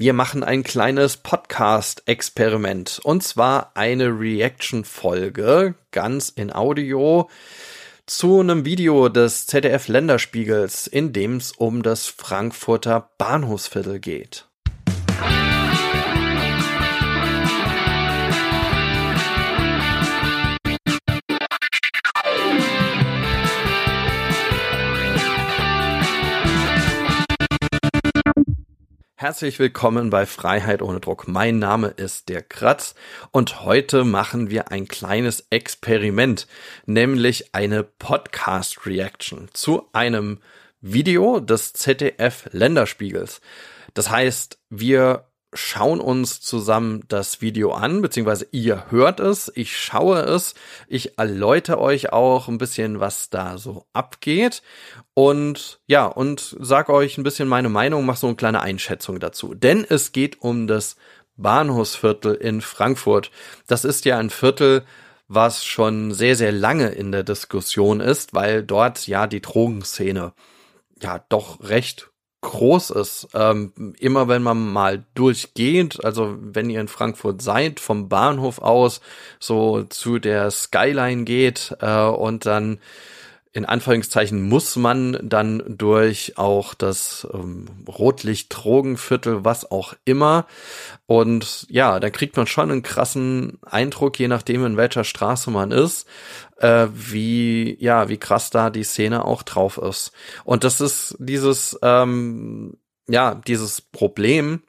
Wir machen ein kleines Podcast-Experiment und zwar eine Reaction-Folge, ganz in Audio, zu einem Video des ZDF-Länderspiegels, in dem es um das Frankfurter Bahnhofsviertel geht. Herzlich willkommen bei Freiheit ohne Druck. Mein Name ist der Kratz und heute machen wir ein kleines Experiment, nämlich eine Podcast Reaction zu einem Video des ZDF Länderspiegels. Das heißt, wir schauen uns zusammen das Video an, beziehungsweise ihr hört es, ich schaue es, ich erläutere euch auch ein bisschen, was da so abgeht und ja, und sag euch ein bisschen meine Meinung, mach so eine kleine Einschätzung dazu. Denn es geht um das Bahnhofsviertel in Frankfurt. Das ist ja ein Viertel, was schon sehr, sehr lange in der Diskussion ist, weil dort ja die Drogenszene ja doch recht groß ist. Ähm, immer wenn man mal durchgeht, also wenn ihr in Frankfurt seid, vom Bahnhof aus so zu der Skyline geht äh, und dann in Anführungszeichen muss man dann durch auch das ähm, Rotlicht-Drogenviertel, was auch immer. Und ja, da kriegt man schon einen krassen Eindruck, je nachdem in welcher Straße man ist, äh, wie, ja, wie krass da die Szene auch drauf ist. Und das ist dieses, ähm, ja, dieses Problem,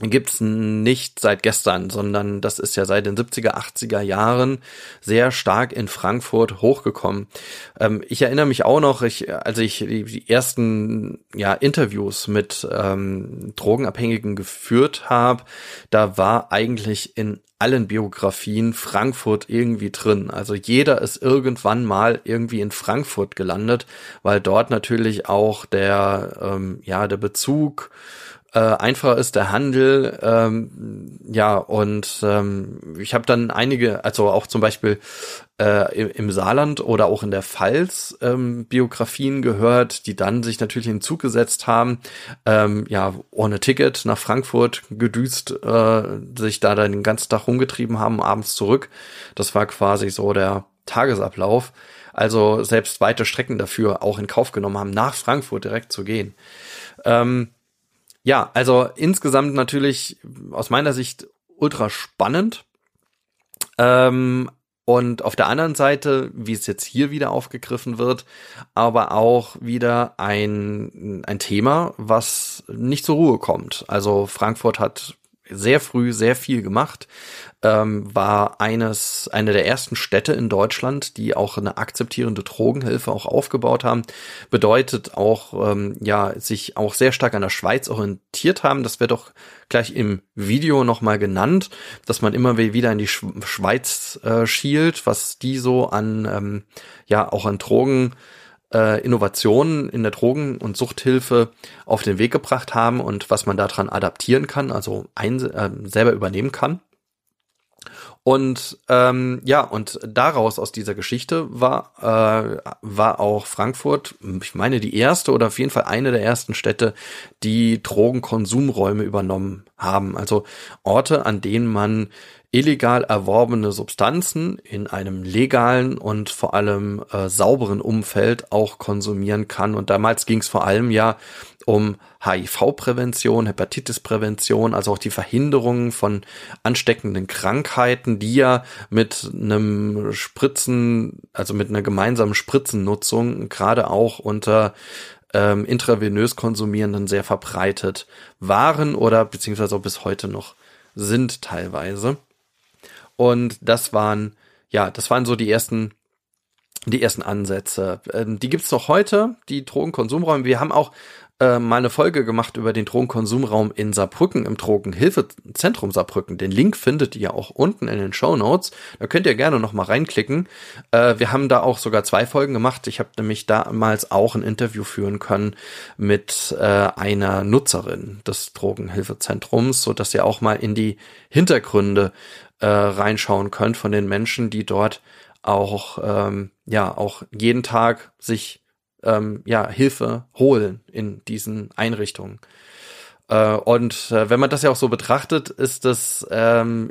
gibt's nicht seit gestern, sondern das ist ja seit den 70er, 80er Jahren sehr stark in Frankfurt hochgekommen. Ähm, ich erinnere mich auch noch, ich, als ich die, ersten ja, Interviews mit ähm, Drogenabhängigen geführt habe, da war eigentlich in allen Biografien Frankfurt irgendwie drin. Also jeder ist irgendwann mal irgendwie in Frankfurt gelandet, weil dort natürlich auch der, ähm, ja, der Bezug äh, einfacher ist der Handel. Ähm, ja, und ähm, ich habe dann einige, also auch zum Beispiel äh, im, im Saarland oder auch in der Pfalz ähm, Biografien gehört, die dann sich natürlich in den Zug gesetzt haben, ähm, ja, ohne Ticket nach Frankfurt gedüst, äh, sich da dann den ganzen Tag rumgetrieben haben, abends zurück. Das war quasi so der Tagesablauf. Also selbst weite Strecken dafür auch in Kauf genommen haben, nach Frankfurt direkt zu gehen. Ähm, ja, also insgesamt natürlich aus meiner Sicht ultra spannend. Ähm, und auf der anderen Seite, wie es jetzt hier wieder aufgegriffen wird, aber auch wieder ein, ein Thema, was nicht zur Ruhe kommt. Also Frankfurt hat sehr früh sehr viel gemacht, ähm, war eines, eine der ersten Städte in Deutschland, die auch eine akzeptierende Drogenhilfe auch aufgebaut haben. Bedeutet auch, ähm, ja, sich auch sehr stark an der Schweiz orientiert haben. Das wird doch gleich im Video nochmal genannt, dass man immer wieder in die Schweiz äh, schielt, was die so an, ähm, ja, auch an Drogen äh, Innovationen in der Drogen- und Suchthilfe auf den Weg gebracht haben und was man daran adaptieren kann, also ein, äh, selber übernehmen kann. Und ähm, ja, und daraus aus dieser Geschichte war äh, war auch Frankfurt, ich meine die erste oder auf jeden Fall eine der ersten Städte, die Drogenkonsumräume übernommen haben. Also Orte, an denen man illegal erworbene Substanzen in einem legalen und vor allem äh, sauberen Umfeld auch konsumieren kann. Und damals ging es vor allem ja um HIV-Prävention, Hepatitis-Prävention, also auch die Verhinderung von ansteckenden Krankheiten, die ja mit einem Spritzen, also mit einer gemeinsamen Spritzennutzung gerade auch unter ähm, intravenös konsumierenden sehr verbreitet waren oder beziehungsweise auch bis heute noch sind teilweise. Und das waren, ja, das waren so die ersten die ersten Ansätze. Ähm, die gibt's noch heute, die Drogenkonsumräume. Wir haben auch äh, mal eine Folge gemacht über den Drogenkonsumraum in Saarbrücken im Drogenhilfezentrum Saarbrücken. Den Link findet ihr auch unten in den Show Notes. Da könnt ihr gerne noch mal reinklicken. Äh, wir haben da auch sogar zwei Folgen gemacht. Ich habe nämlich damals auch ein Interview führen können mit äh, einer Nutzerin des Drogenhilfezentrums, so dass ihr auch mal in die Hintergründe äh, reinschauen könnt von den Menschen, die dort auch ähm, ja auch jeden Tag sich ähm, ja Hilfe holen in diesen Einrichtungen. Äh, und äh, wenn man das ja auch so betrachtet, ist das, ähm,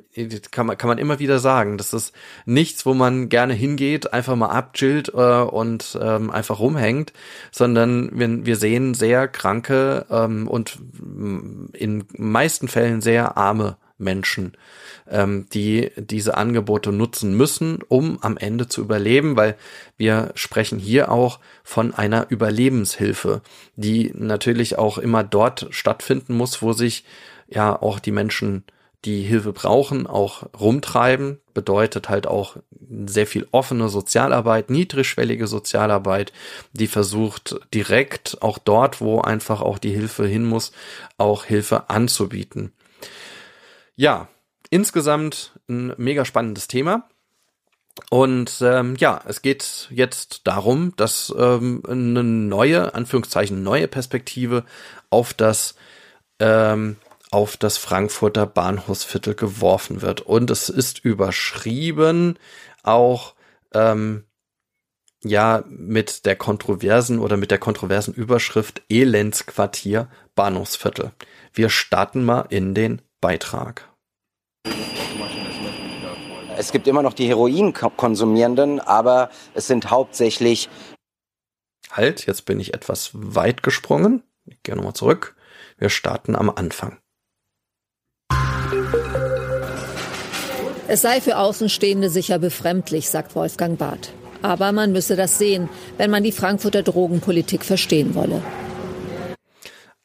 kann, man, kann man immer wieder sagen, das ist nichts, wo man gerne hingeht, einfach mal abchillt äh, und ähm, einfach rumhängt, sondern wir, wir sehen sehr kranke ähm, und in meisten Fällen sehr arme Menschen, ähm, die diese Angebote nutzen müssen, um am Ende zu überleben, weil wir sprechen hier auch von einer Überlebenshilfe, die natürlich auch immer dort stattfinden muss, wo sich ja auch die Menschen die Hilfe brauchen, auch rumtreiben, bedeutet halt auch sehr viel offene Sozialarbeit, niedrigschwellige Sozialarbeit, die versucht direkt auch dort, wo einfach auch die Hilfe hin muss, auch Hilfe anzubieten. Ja, insgesamt ein mega spannendes Thema. Und ähm, ja, es geht jetzt darum, dass ähm, eine neue, Anführungszeichen, neue Perspektive auf das ähm, auf das Frankfurter Bahnhofsviertel geworfen wird. Und es ist überschrieben auch ähm, ja mit der kontroversen oder mit der kontroversen Überschrift Elendsquartier Bahnhofsviertel. Wir starten mal in den Beitrag. Es gibt immer noch die Heroinkonsumierenden, aber es sind hauptsächlich. Halt, jetzt bin ich etwas weit gesprungen. Ich gehe nochmal zurück. Wir starten am Anfang. Es sei für Außenstehende sicher befremdlich, sagt Wolfgang Barth. Aber man müsse das sehen, wenn man die Frankfurter Drogenpolitik verstehen wolle.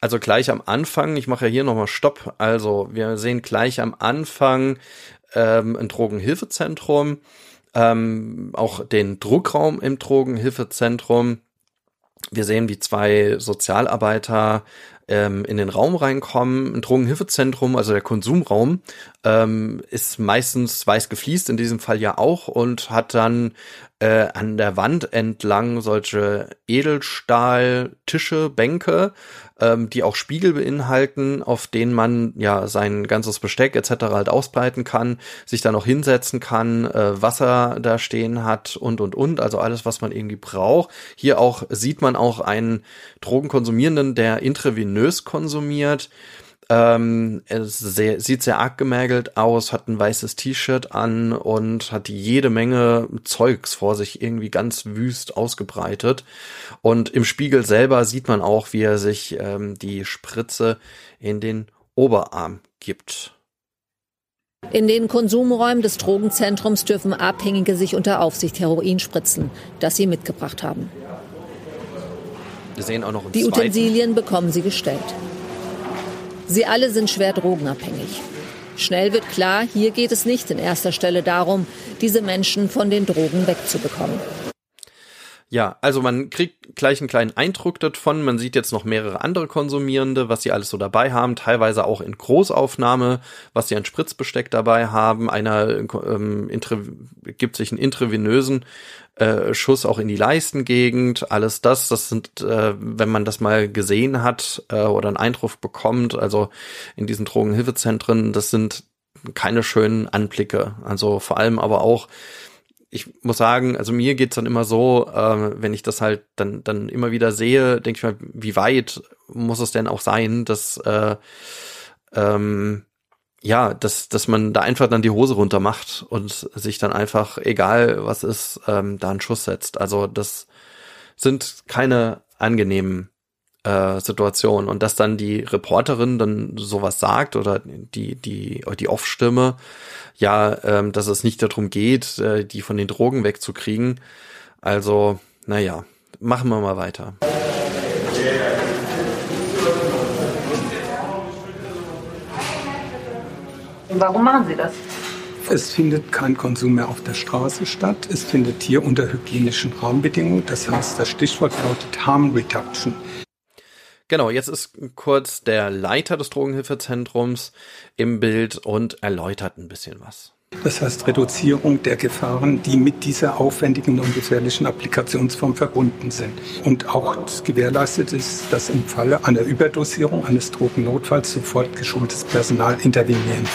Also gleich am Anfang, ich mache ja hier nochmal Stopp. Also wir sehen gleich am Anfang ähm, ein Drogenhilfezentrum, ähm, auch den Druckraum im Drogenhilfezentrum. Wir sehen, wie zwei Sozialarbeiter ähm, in den Raum reinkommen. Ein Drogenhilfezentrum, also der Konsumraum, ähm, ist meistens weiß gefliest, in diesem Fall ja auch, und hat dann äh, an der Wand entlang solche Edelstahltische, Bänke, ähm, die auch Spiegel beinhalten, auf denen man ja sein ganzes Besteck etc. halt ausbreiten kann, sich da noch hinsetzen kann, äh, Wasser da stehen hat und und und, also alles, was man irgendwie braucht. Hier auch sieht man auch einen Drogenkonsumierenden, der intravenös konsumiert. Ähm, es sehr, sieht sehr arg gemägelt aus, hat ein weißes T-Shirt an und hat jede Menge Zeugs vor sich irgendwie ganz wüst ausgebreitet. Und im Spiegel selber sieht man auch, wie er sich ähm, die Spritze in den Oberarm gibt. In den Konsumräumen des Drogenzentrums dürfen Abhängige sich unter Aufsicht Heroin spritzen, das sie mitgebracht haben. Sehen auch noch Die Utensilien bekommen sie gestellt. Sie alle sind schwer drogenabhängig. Schnell wird klar, hier geht es nicht in erster Stelle darum, diese Menschen von den Drogen wegzubekommen. Ja, also man kriegt gleich einen kleinen Eindruck davon. Man sieht jetzt noch mehrere andere Konsumierende, was sie alles so dabei haben, teilweise auch in Großaufnahme, was sie an Spritzbesteck dabei haben. Einer ähm, gibt sich einen intravenösen äh, Schuss auch in die Leistengegend. Alles das, das sind, äh, wenn man das mal gesehen hat äh, oder einen Eindruck bekommt, also in diesen Drogenhilfezentren, das sind keine schönen Anblicke. Also vor allem aber auch ich muss sagen, also mir geht's dann immer so, äh, wenn ich das halt dann, dann immer wieder sehe, denke ich mal, wie weit muss es denn auch sein, dass äh, ähm, ja, dass, dass man da einfach dann die Hose runter macht und sich dann einfach, egal was ist, ähm, da einen Schuss setzt. Also das sind keine angenehmen äh, Situationen. Und dass dann die Reporterin dann sowas sagt oder die, die, die Off-Stimme, ja, ähm, dass es nicht darum geht, äh, die von den Drogen wegzukriegen. Also, naja, machen wir mal weiter. Warum machen Sie das? Es findet kein Konsum mehr auf der Straße statt. Es findet hier unter hygienischen Rahmenbedingungen. Das heißt, das Stichwort lautet Harm Reduction. Genau, jetzt ist kurz der Leiter des Drogenhilfezentrums im Bild und erläutert ein bisschen was. Das heißt Reduzierung der Gefahren, die mit dieser aufwendigen und gefährlichen Applikationsform verbunden sind. Und auch gewährleistet ist, dass im Falle einer Überdosierung eines Drogennotfalls sofort geschultes Personal intervenieren.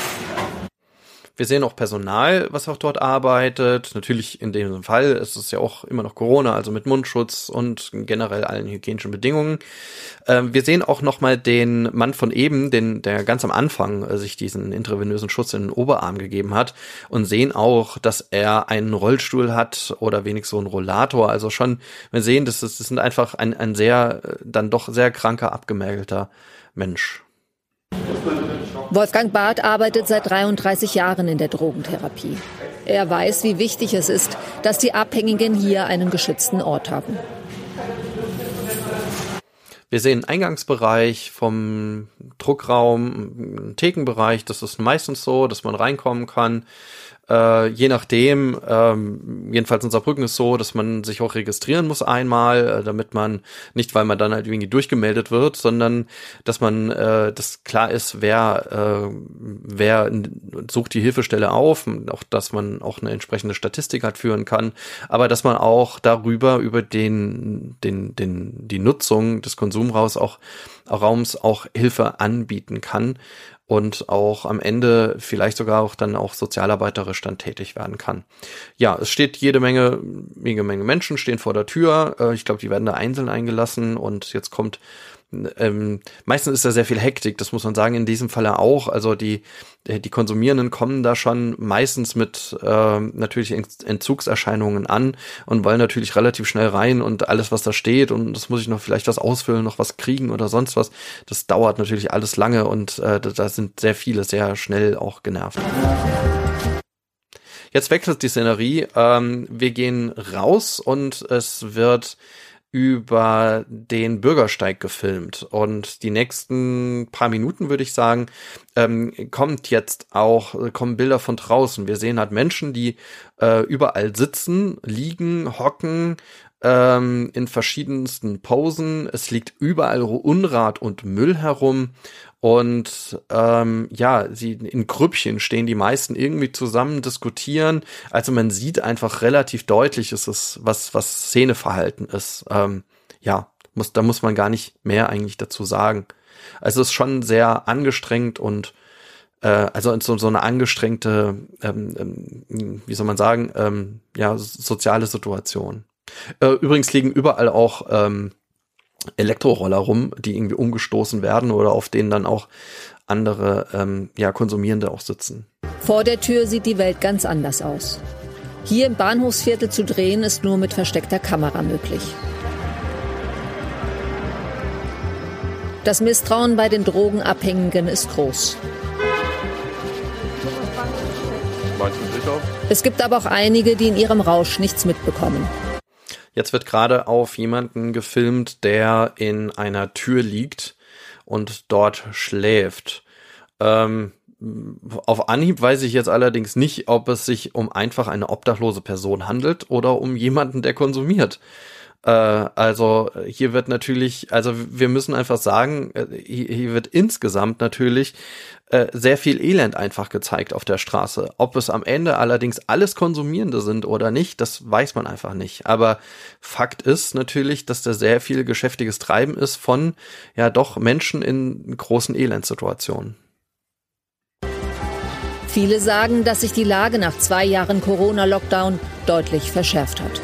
Wir sehen auch Personal, was auch dort arbeitet. Natürlich in dem Fall ist es ja auch immer noch Corona, also mit Mundschutz und generell allen hygienischen Bedingungen. Ähm, wir sehen auch nochmal den Mann von eben, den, der ganz am Anfang äh, sich diesen intravenösen Schutz in den Oberarm gegeben hat und sehen auch, dass er einen Rollstuhl hat oder wenigstens so einen Rollator. Also schon, wir sehen, das, ist, das sind einfach ein, ein sehr, äh, dann doch sehr kranker, abgemägelter Mensch. Wolfgang Barth arbeitet seit 33 Jahren in der Drogentherapie. Er weiß, wie wichtig es ist, dass die Abhängigen hier einen geschützten Ort haben. Wir sehen Eingangsbereich vom Druckraum, Thekenbereich. Das ist meistens so, dass man reinkommen kann. Äh, je nachdem, ähm, jedenfalls in Saarbrücken ist so, dass man sich auch registrieren muss einmal, äh, damit man nicht, weil man dann halt irgendwie durchgemeldet wird, sondern dass man, äh, das klar ist, wer, äh, wer sucht die Hilfestelle auf, auch dass man auch eine entsprechende Statistik halt führen kann, aber dass man auch darüber, über den, den, den, die Nutzung des Konsumraums auch, auch Hilfe anbieten kann und auch am Ende vielleicht sogar auch dann auch sozialarbeiterisch dann tätig werden kann. Ja, es steht jede Menge, jede Menge Menschen stehen vor der Tür. Äh, ich glaube, die werden da einzeln eingelassen und jetzt kommt ähm, meistens ist da sehr viel Hektik, das muss man sagen, in diesem Falle auch. Also die, äh, die Konsumierenden kommen da schon meistens mit äh, natürlich Entzugserscheinungen an und wollen natürlich relativ schnell rein und alles, was da steht und das muss ich noch vielleicht was ausfüllen, noch was kriegen oder sonst was, das dauert natürlich alles lange und äh, da sind sehr viele sehr schnell auch genervt. Jetzt wechselt die Szenerie. Ähm, wir gehen raus und es wird über den Bürgersteig gefilmt. Und die nächsten paar Minuten, würde ich sagen, ähm, kommt jetzt auch, kommen Bilder von draußen. Wir sehen halt Menschen, die äh, überall sitzen, liegen, hocken, ähm, in verschiedensten Posen. Es liegt überall Unrat und Müll herum. Und ähm, ja, sie in Grüppchen stehen die meisten irgendwie zusammen, diskutieren. Also man sieht einfach relativ deutlich, ist es, was, was Szeneverhalten ist. Ähm, ja, muss, da muss man gar nicht mehr eigentlich dazu sagen. Also es ist schon sehr angestrengt und äh, also so, so eine angestrengte, ähm, ähm, wie soll man sagen, ähm, ja, soziale Situation. Äh, übrigens liegen überall auch ähm, Elektroroller rum, die irgendwie umgestoßen werden oder auf denen dann auch andere ähm, ja, Konsumierende auch sitzen. Vor der Tür sieht die Welt ganz anders aus. Hier im Bahnhofsviertel zu drehen ist nur mit versteckter Kamera möglich. Das Misstrauen bei den Drogenabhängigen ist groß. Es gibt aber auch einige, die in ihrem Rausch nichts mitbekommen. Jetzt wird gerade auf jemanden gefilmt, der in einer Tür liegt und dort schläft. Ähm, auf Anhieb weiß ich jetzt allerdings nicht, ob es sich um einfach eine obdachlose Person handelt oder um jemanden, der konsumiert. Äh, also hier wird natürlich, also wir müssen einfach sagen, äh, hier wird insgesamt natürlich äh, sehr viel Elend einfach gezeigt auf der Straße. Ob es am Ende allerdings alles Konsumierende sind oder nicht, das weiß man einfach nicht. Aber Fakt ist natürlich, dass da sehr viel geschäftiges Treiben ist von ja doch Menschen in großen Elendsituationen. Viele sagen, dass sich die Lage nach zwei Jahren Corona-Lockdown deutlich verschärft hat.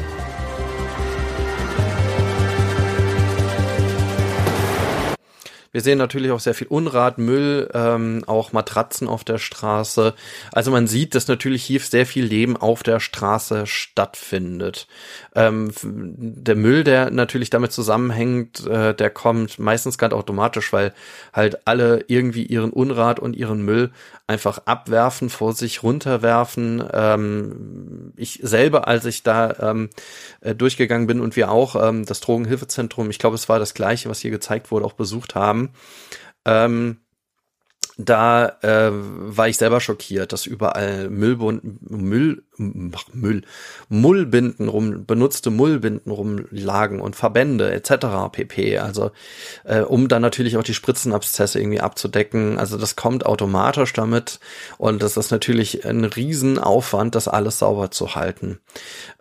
Wir sehen natürlich auch sehr viel Unrat, Müll, ähm, auch Matratzen auf der Straße. Also man sieht, dass natürlich hier sehr viel Leben auf der Straße stattfindet. Ähm, der Müll, der natürlich damit zusammenhängt, äh, der kommt meistens ganz automatisch, weil halt alle irgendwie ihren Unrat und ihren Müll einfach abwerfen, vor sich runterwerfen. Ähm, ich selber, als ich da ähm, äh, durchgegangen bin und wir auch ähm, das Drogenhilfezentrum, ich glaube, es war das gleiche, was hier gezeigt wurde, auch besucht haben. Ähm, da äh, war ich selber schockiert, dass überall Müllbund, Müll, Müll, Mullbinden rum, benutzte Mullbinden rumlagen und Verbände etc. pp. Also äh, um dann natürlich auch die Spritzenabszesse irgendwie abzudecken. Also das kommt automatisch damit und das ist natürlich ein Riesenaufwand, das alles sauber zu halten.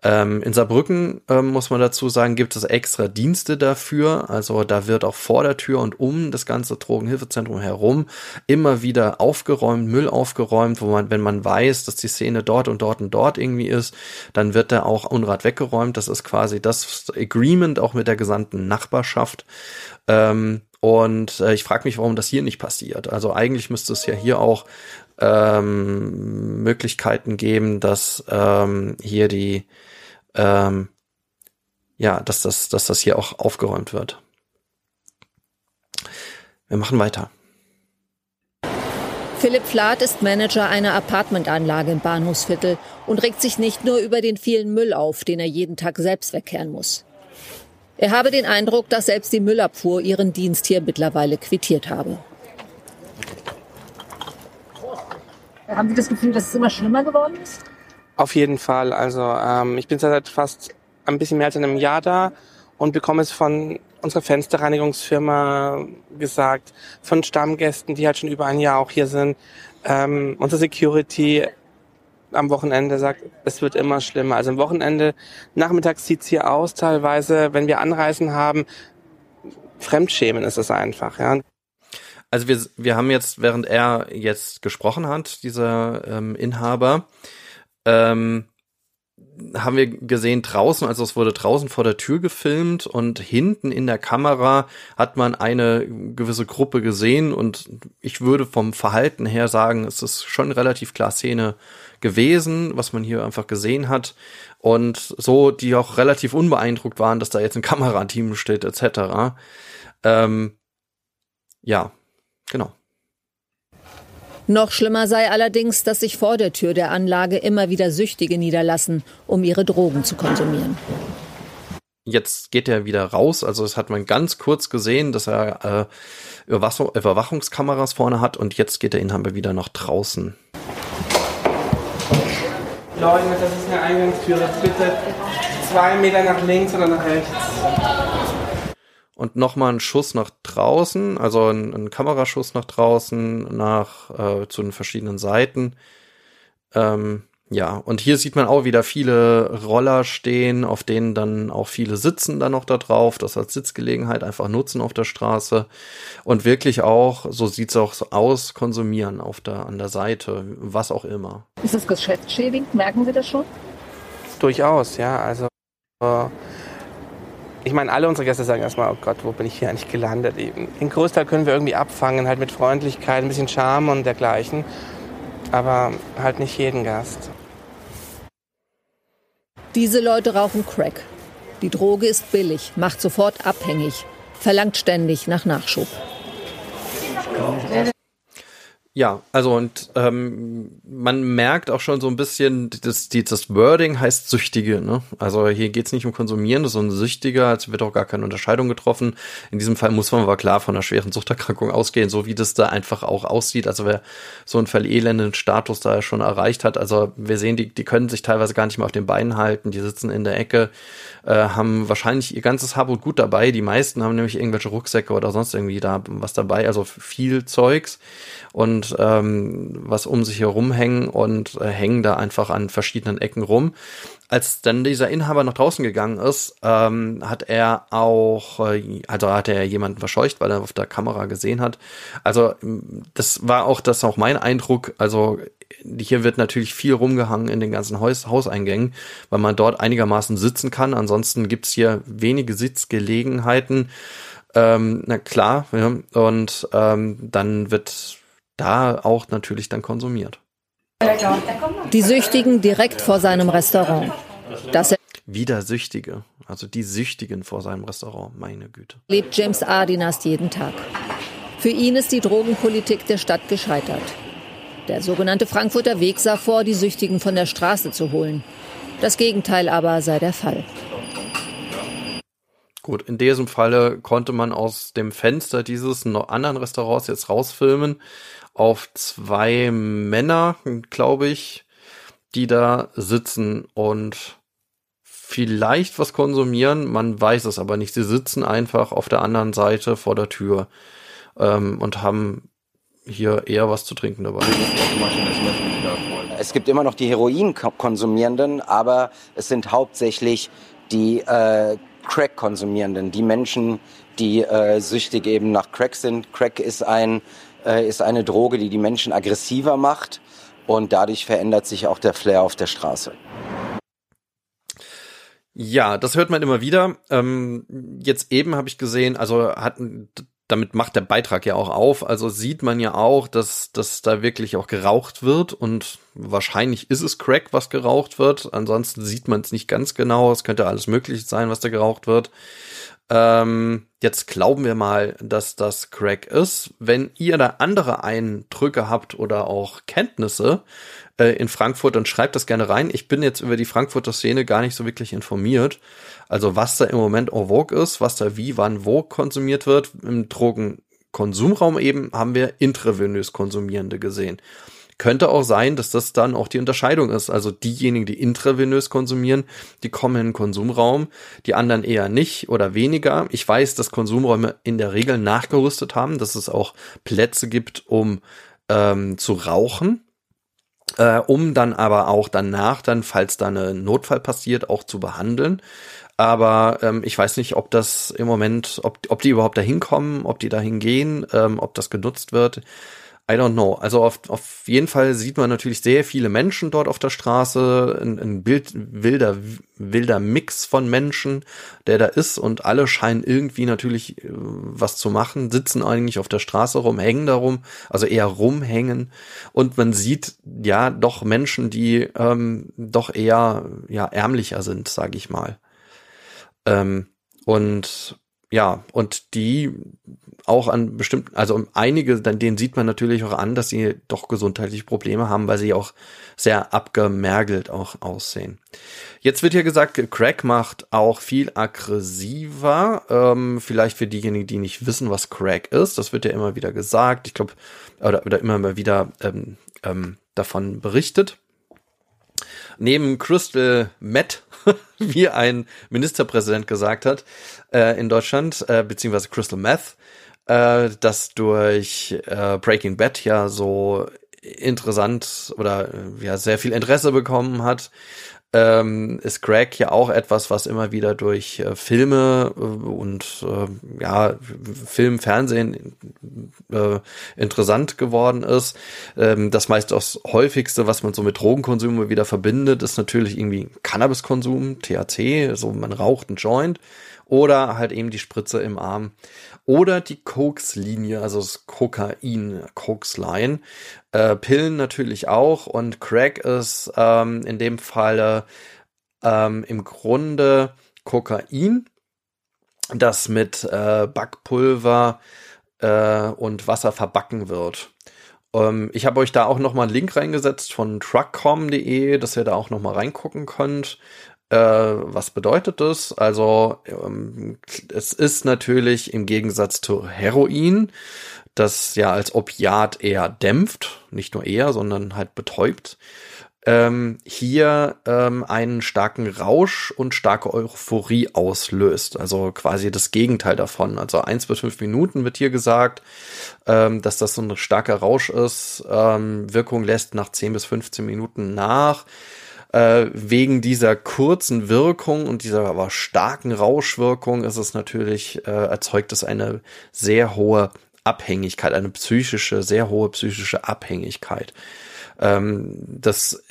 Ähm, in Saarbrücken ähm, muss man dazu sagen, gibt es extra Dienste dafür. Also da wird auch vor der Tür und um das ganze Drogenhilfezentrum herum immer wieder aufgeräumt, Müll aufgeräumt, wo man, wenn man weiß, dass die Szene dort und dort und dort irgendwie ist, dann wird da auch Unrat weggeräumt. Das ist quasi das Agreement auch mit der gesamten Nachbarschaft. Ähm, und äh, ich frage mich, warum das hier nicht passiert. Also eigentlich müsste es ja hier auch ähm, Möglichkeiten geben, dass ähm, hier die ähm, ja, dass das, dass das hier auch aufgeräumt wird. Wir machen weiter. Philipp Flath ist Manager einer Apartmentanlage im Bahnhofsviertel und regt sich nicht nur über den vielen Müll auf, den er jeden Tag selbst wegkehren muss. Er habe den Eindruck, dass selbst die Müllabfuhr ihren Dienst hier mittlerweile quittiert habe. Haben Sie das Gefühl, dass es immer schlimmer geworden ist? Auf jeden Fall. Also ähm, ich bin seit fast ein bisschen mehr als einem Jahr da und bekomme es von unserer Fensterreinigungsfirma gesagt, von Stammgästen, die halt schon über ein Jahr auch hier sind. Ähm, unsere Security am Wochenende sagt, es wird immer schlimmer. Also am Wochenende, nachmittags sieht's hier aus, teilweise, wenn wir Anreisen haben, Fremdschämen ist es einfach, ja. Also wir, wir haben jetzt, während er jetzt gesprochen hat, dieser ähm, Inhaber, ähm, haben wir gesehen draußen, also es wurde draußen vor der Tür gefilmt und hinten in der Kamera hat man eine gewisse Gruppe gesehen und ich würde vom Verhalten her sagen, es ist schon relativ klar Szene gewesen, was man hier einfach gesehen hat und so, die auch relativ unbeeindruckt waren, dass da jetzt ein Kamerateam steht etc. Ähm, ja, genau. Noch schlimmer sei allerdings, dass sich vor der Tür der Anlage immer wieder Süchtige niederlassen, um ihre Drogen zu konsumieren. Jetzt geht er wieder raus, also das hat man ganz kurz gesehen, dass er äh, Überwachungskameras vorne hat und jetzt geht der Inhaber wieder nach draußen. Leute, das ist eine Eingangstür. Bitte zwei Meter nach links oder nach rechts und nochmal ein Schuss nach draußen, also ein, ein Kameraschuss nach draußen, nach äh, zu den verschiedenen Seiten. Ähm, ja, und hier sieht man auch wieder viele Roller stehen, auf denen dann auch viele sitzen dann noch da drauf, das als Sitzgelegenheit einfach nutzen auf der Straße und wirklich auch, so sieht's auch so aus, konsumieren auf der, an der Seite, was auch immer. Ist das geschäftsschädigend? Merken Sie das schon? Durchaus, ja, also äh, ich meine, alle unsere Gäste sagen erstmal, oh Gott, wo bin ich hier eigentlich gelandet? Den Großteil können wir irgendwie abfangen, halt mit Freundlichkeit, ein bisschen Charme und dergleichen. Aber halt nicht jeden Gast. Diese Leute rauchen Crack. Die Droge ist billig, macht sofort abhängig, verlangt ständig nach Nachschub. Ja, also und ähm, man merkt auch schon so ein bisschen, das, das Wording heißt Süchtige. Ne? Also hier geht's nicht um Konsumieren, sondern Süchtiger, also wird auch gar keine Unterscheidung getroffen. In diesem Fall muss man aber klar von einer schweren Suchterkrankung ausgehen, so wie das da einfach auch aussieht. Also wer so einen verelendenden Status da schon erreicht hat, also wir sehen, die, die können sich teilweise gar nicht mehr auf den Beinen halten, die sitzen in der Ecke, äh, haben wahrscheinlich ihr ganzes Hab und Gut dabei. Die meisten haben nämlich irgendwelche Rucksäcke oder sonst irgendwie da was dabei, also viel Zeugs und ähm, was um sich herum hängen und äh, hängen da einfach an verschiedenen Ecken rum. Als dann dieser Inhaber nach draußen gegangen ist, ähm, hat er auch, äh, also hat er jemanden verscheucht, weil er auf der Kamera gesehen hat. Also das war auch das auch mein Eindruck. Also hier wird natürlich viel rumgehangen in den ganzen Haus Hauseingängen, weil man dort einigermaßen sitzen kann. Ansonsten gibt's hier wenige Sitzgelegenheiten. Ähm, na klar, ja. und ähm, dann wird da auch natürlich dann konsumiert. Die Süchtigen direkt vor seinem Restaurant. Das Wieder Süchtige, also die Süchtigen vor seinem Restaurant, meine Güte. Lebt James Ardinast jeden Tag. Für ihn ist die Drogenpolitik der Stadt gescheitert. Der sogenannte Frankfurter Weg sah vor, die Süchtigen von der Straße zu holen. Das Gegenteil aber sei der Fall. Gut, in diesem Falle konnte man aus dem Fenster dieses anderen Restaurants jetzt rausfilmen, auf zwei Männer, glaube ich, die da sitzen und vielleicht was konsumieren, man weiß es aber nicht. Sie sitzen einfach auf der anderen Seite vor der Tür ähm, und haben hier eher was zu trinken dabei. Es gibt immer noch die Heroin-Konsumierenden, aber es sind hauptsächlich die äh, Crack-Konsumierenden, die Menschen, die äh, süchtig eben nach Crack sind. Crack ist, ein, äh, ist eine Droge, die die Menschen aggressiver macht und dadurch verändert sich auch der Flair auf der Straße. Ja, das hört man immer wieder. Ähm, jetzt eben habe ich gesehen, also hat damit macht der Beitrag ja auch auf. Also sieht man ja auch, dass, dass da wirklich auch geraucht wird und wahrscheinlich ist es Crack, was geraucht wird. Ansonsten sieht man es nicht ganz genau. Es könnte alles möglich sein, was da geraucht wird. Ähm, jetzt glauben wir mal, dass das Crack ist. Wenn ihr da andere Eindrücke habt oder auch Kenntnisse äh, in Frankfurt, dann schreibt das gerne rein. Ich bin jetzt über die Frankfurter Szene gar nicht so wirklich informiert. Also was da im Moment en vogue ist, was da wie, wann, wo konsumiert wird. Im Drogenkonsumraum eben haben wir intravenös Konsumierende gesehen. Könnte auch sein, dass das dann auch die Unterscheidung ist. Also diejenigen, die intravenös konsumieren, die kommen in den Konsumraum, die anderen eher nicht oder weniger. Ich weiß, dass Konsumräume in der Regel nachgerüstet haben, dass es auch Plätze gibt, um ähm, zu rauchen. Äh, um dann aber auch danach dann, falls da ein Notfall passiert, auch zu behandeln. Aber ähm, ich weiß nicht, ob das im Moment, ob, ob die überhaupt dahin kommen, ob die dahin gehen, ähm, ob das genutzt wird. I don't know. Also auf, auf jeden Fall sieht man natürlich sehr viele Menschen dort auf der Straße, ein, ein Bild, wilder, wilder Mix von Menschen, der da ist und alle scheinen irgendwie natürlich äh, was zu machen, sitzen eigentlich auf der Straße rum, hängen darum, also eher rumhängen und man sieht ja doch Menschen, die ähm, doch eher ja ärmlicher sind, sage ich mal. Ähm, und ja, und die auch an bestimmten, also einige, dann denen sieht man natürlich auch an, dass sie doch gesundheitliche Probleme haben, weil sie auch sehr abgemergelt auch aussehen. Jetzt wird hier gesagt, Crack macht auch viel aggressiver. Ähm, vielleicht für diejenigen, die nicht wissen, was Crack ist. Das wird ja immer wieder gesagt. Ich glaube, oder, oder immer mal wieder ähm, ähm, davon berichtet. Neben Crystal Meth, wie ein Ministerpräsident gesagt hat, äh, in Deutschland, äh, beziehungsweise Crystal Meth, äh, das durch äh, Breaking Bad ja so interessant oder äh, ja sehr viel Interesse bekommen hat, ähm, ist Crack ja auch etwas, was immer wieder durch äh, Filme äh, und äh, ja Film, Fernsehen äh, interessant geworden ist. Ähm, das meist das häufigste, was man so mit Drogenkonsum wieder verbindet, ist natürlich irgendwie Cannabiskonsum, THC, so man raucht einen Joint oder halt eben die Spritze im Arm oder die Koks-Linie, also das Kokain, Koks-Line. Äh, Pillen natürlich auch und Crack ist ähm, in dem Falle ähm, im Grunde Kokain, das mit äh, Backpulver äh, und Wasser verbacken wird. Ähm, ich habe euch da auch nochmal einen Link reingesetzt von truckcom.de, dass ihr da auch nochmal reingucken könnt. Äh, was bedeutet das? Also ähm, es ist natürlich im Gegensatz zu Heroin, das ja als Opiat eher dämpft, nicht nur eher, sondern halt betäubt, ähm, hier ähm, einen starken Rausch und starke Euphorie auslöst. Also quasi das Gegenteil davon. Also eins bis fünf Minuten wird hier gesagt, ähm, dass das so ein starker Rausch ist. Ähm, Wirkung lässt nach zehn bis 15 Minuten nach äh, wegen dieser kurzen Wirkung und dieser aber starken Rauschwirkung ist es natürlich, äh, erzeugt es eine sehr hohe Abhängigkeit, eine psychische, sehr hohe psychische Abhängigkeit. Ähm, das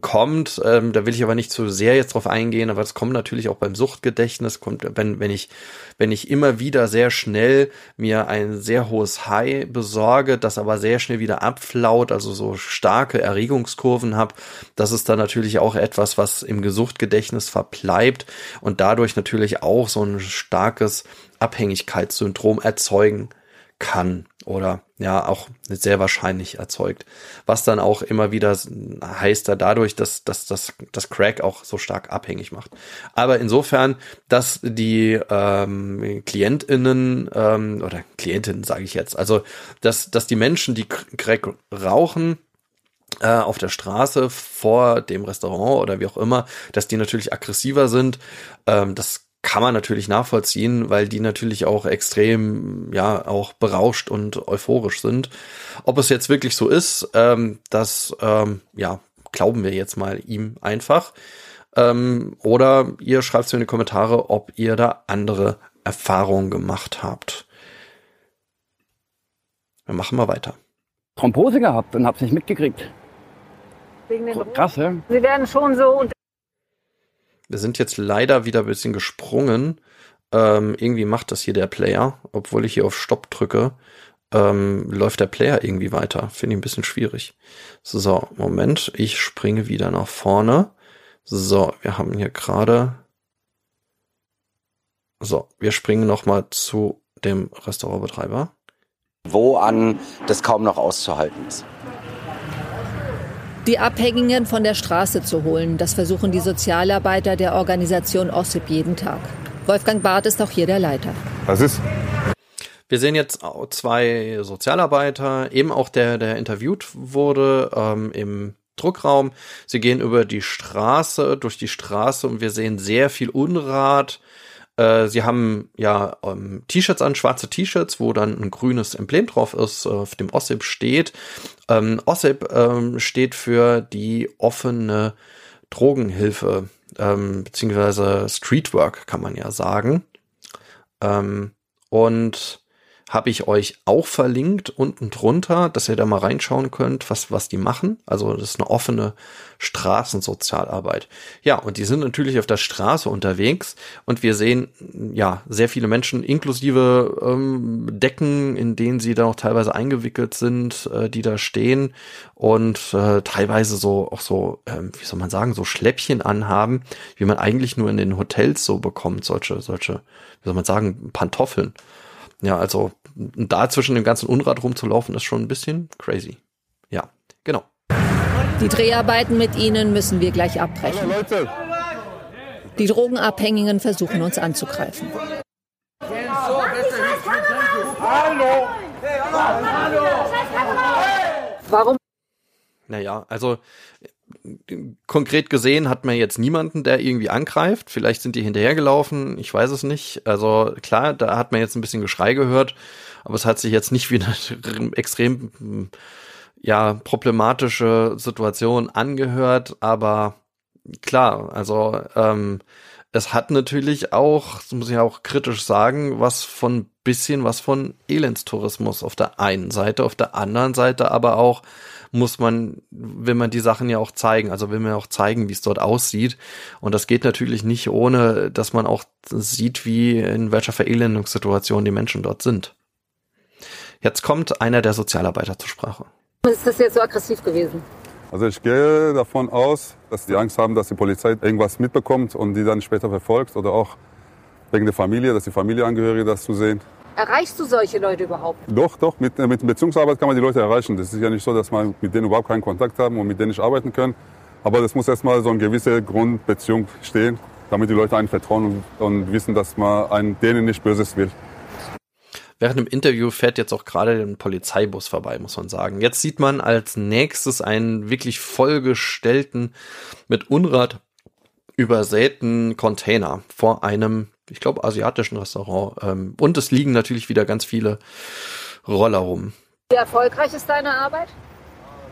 kommt, ähm, da will ich aber nicht zu sehr jetzt drauf eingehen, aber es kommt natürlich auch beim Suchtgedächtnis, kommt, wenn, wenn ich, wenn ich immer wieder sehr schnell mir ein sehr hohes High besorge, das aber sehr schnell wieder abflaut, also so starke Erregungskurven habe, das ist dann natürlich auch etwas, was im Gesuchtgedächtnis verbleibt und dadurch natürlich auch so ein starkes Abhängigkeitssyndrom erzeugen kann oder ja auch sehr wahrscheinlich erzeugt. Was dann auch immer wieder heißt da dadurch, dass, dass, dass das Crack auch so stark abhängig macht. Aber insofern, dass die ähm, KlientInnen ähm, oder Klientinnen sage ich jetzt, also dass, dass die Menschen, die Crack rauchen, äh, auf der Straße vor dem Restaurant oder wie auch immer, dass die natürlich aggressiver sind. Ähm, das kann man natürlich nachvollziehen, weil die natürlich auch extrem, ja, auch berauscht und euphorisch sind. Ob es jetzt wirklich so ist, ähm, das, ähm, ja, glauben wir jetzt mal ihm einfach. Ähm, oder ihr schreibt es mir in die Kommentare, ob ihr da andere Erfahrungen gemacht habt. Wir machen mal weiter. Thrombose gehabt und hab's nicht mitgekriegt. Wegen den Krass, ja? Sie werden schon so unter Wir sind jetzt leider wieder ein bisschen gesprungen. Ähm, irgendwie macht das hier der Player, obwohl ich hier auf Stopp drücke. Ähm, läuft der Player irgendwie weiter. Finde ich ein bisschen schwierig. So, Moment, ich springe wieder nach vorne. So, wir haben hier gerade. So, wir springen nochmal zu dem Restaurantbetreiber. wo an das kaum noch auszuhalten ist. Die Abhängigen von der Straße zu holen, das versuchen die Sozialarbeiter der Organisation OSSIP jeden Tag. Wolfgang Barth ist auch hier der Leiter. Was ist? Wir sehen jetzt zwei Sozialarbeiter, eben auch der, der interviewt wurde ähm, im Druckraum. Sie gehen über die Straße, durch die Straße und wir sehen sehr viel Unrat. Äh, sie haben ja ähm, T-Shirts an, schwarze T-Shirts, wo dann ein grünes Emblem drauf ist, äh, auf dem OSSIP steht. Ähm, OSSIP ähm, steht für die offene Drogenhilfe, ähm, beziehungsweise Streetwork, kann man ja sagen. Ähm, und habe ich euch auch verlinkt unten drunter, dass ihr da mal reinschauen könnt, was, was die machen. Also das ist eine offene Straßensozialarbeit. Ja, und die sind natürlich auf der Straße unterwegs und wir sehen ja sehr viele Menschen inklusive ähm, Decken, in denen sie da auch teilweise eingewickelt sind, äh, die da stehen und äh, teilweise so auch so, ähm, wie soll man sagen, so Schläppchen anhaben, wie man eigentlich nur in den Hotels so bekommt, solche, solche, wie soll man sagen, Pantoffeln. Ja, also da zwischen dem ganzen Unrat rumzulaufen, ist schon ein bisschen crazy. Ja, genau. Die Dreharbeiten mit ihnen müssen wir gleich abbrechen. Die Drogenabhängigen versuchen uns anzugreifen. Warum? Naja, also konkret gesehen hat man jetzt niemanden, der irgendwie angreift. Vielleicht sind die hinterhergelaufen, ich weiß es nicht. Also klar, da hat man jetzt ein bisschen Geschrei gehört, aber es hat sich jetzt nicht wie eine extrem ja problematische Situation angehört. Aber klar, also ähm, es hat natürlich auch, das muss ich auch kritisch sagen, was von bisschen was von Elendstourismus auf der einen Seite, auf der anderen Seite aber auch muss man, will man die Sachen ja auch zeigen, also will man auch zeigen, wie es dort aussieht. Und das geht natürlich nicht ohne, dass man auch sieht, wie in welcher Verelendungssituation die Menschen dort sind. Jetzt kommt einer der Sozialarbeiter zur Sprache. Ist das jetzt so aggressiv gewesen? also ich gehe davon aus, dass die Angst haben, dass die Polizei irgendwas mitbekommt und die dann später verfolgt oder auch wegen der Familie, dass die Familienangehörige das zu sehen. Erreichst du solche Leute überhaupt? Doch, doch, mit, mit Beziehungsarbeit kann man die Leute erreichen. Das ist ja nicht so, dass man mit denen überhaupt keinen Kontakt haben und mit denen nicht arbeiten können. Aber es muss erstmal so eine gewisse Grundbeziehung stehen, damit die Leute einen vertrauen und, und wissen, dass man einen, denen nicht Böses will. Während dem Interview fährt jetzt auch gerade ein Polizeibus vorbei, muss man sagen. Jetzt sieht man als nächstes einen wirklich vollgestellten, mit Unrat übersäten Container vor einem, ich glaube, asiatischen Restaurant. Ähm, und es liegen natürlich wieder ganz viele Roller rum. Wie erfolgreich ist deine Arbeit?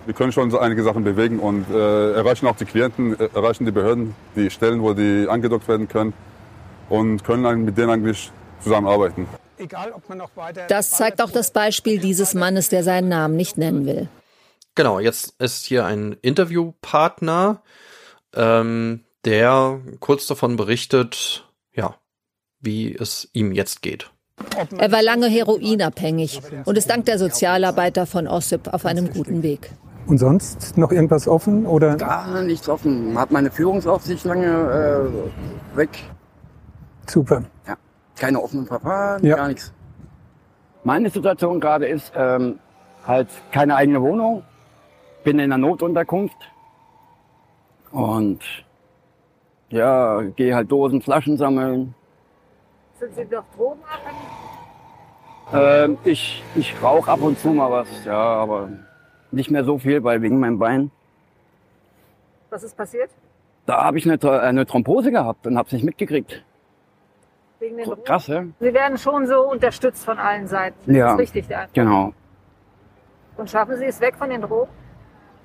Wir können schon so einige Sachen bewegen und äh, erreichen auch die Klienten, äh, erreichen die Behörden, die Stellen, wo die angedockt werden können und können dann mit denen eigentlich zusammenarbeiten. Egal, ob man noch weiter. Das zeigt auch das Beispiel dieses Mannes, der seinen Namen nicht nennen will. Genau, jetzt ist hier ein Interviewpartner, ähm, der kurz davon berichtet, ja, wie es ihm jetzt geht. Er war lange heroinabhängig und ist dank der Sozialarbeiter von OSSIP auf einem guten Weg. Und sonst noch irgendwas offen oder? Gar nichts offen. Hat meine Führungsaufsicht lange äh, weg. Super. Ja. Keine offenen Verfahren, Ja. gar nichts. Meine Situation gerade ist ähm, halt keine eigene Wohnung. Bin in einer Notunterkunft. Und ja, gehe halt Dosen, Flaschen sammeln. Sind sie doch drogenabhängig? Ähm, ich ich rauche ab und zu mal was, ja, aber nicht mehr so viel, weil wegen meinem Bein. Was ist passiert? Da habe ich eine, Tro- eine Thrombose gehabt und habe es nicht mitgekriegt. Wegen den Drogen? Krass, ja? Sie werden schon so unterstützt von allen Seiten. Ja. Das ist richtig. Der Eindruck. Genau. Und schaffen Sie es weg von den Drogen?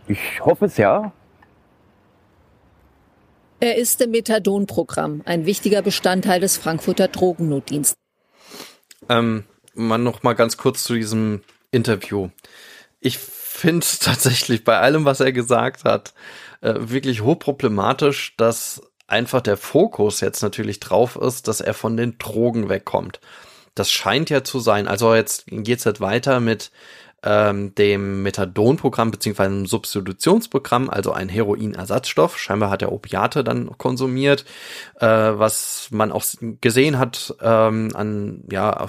Ich hoffe es ja. Er ist im Methadon-Programm, ein wichtiger Bestandteil des Frankfurter Drogennotdienstes. Ähm, mal noch mal ganz kurz zu diesem Interview. Ich finde tatsächlich bei allem, was er gesagt hat, äh, wirklich hochproblematisch, dass einfach der Fokus jetzt natürlich drauf ist, dass er von den Drogen wegkommt. Das scheint ja zu sein. Also jetzt geht's halt weiter mit ähm, dem Methadon-Programm beziehungsweise einem Substitutionsprogramm, also ein Heroinersatzstoff. Scheinbar hat er Opiate dann konsumiert, äh, was man auch gesehen hat ähm, an, ja,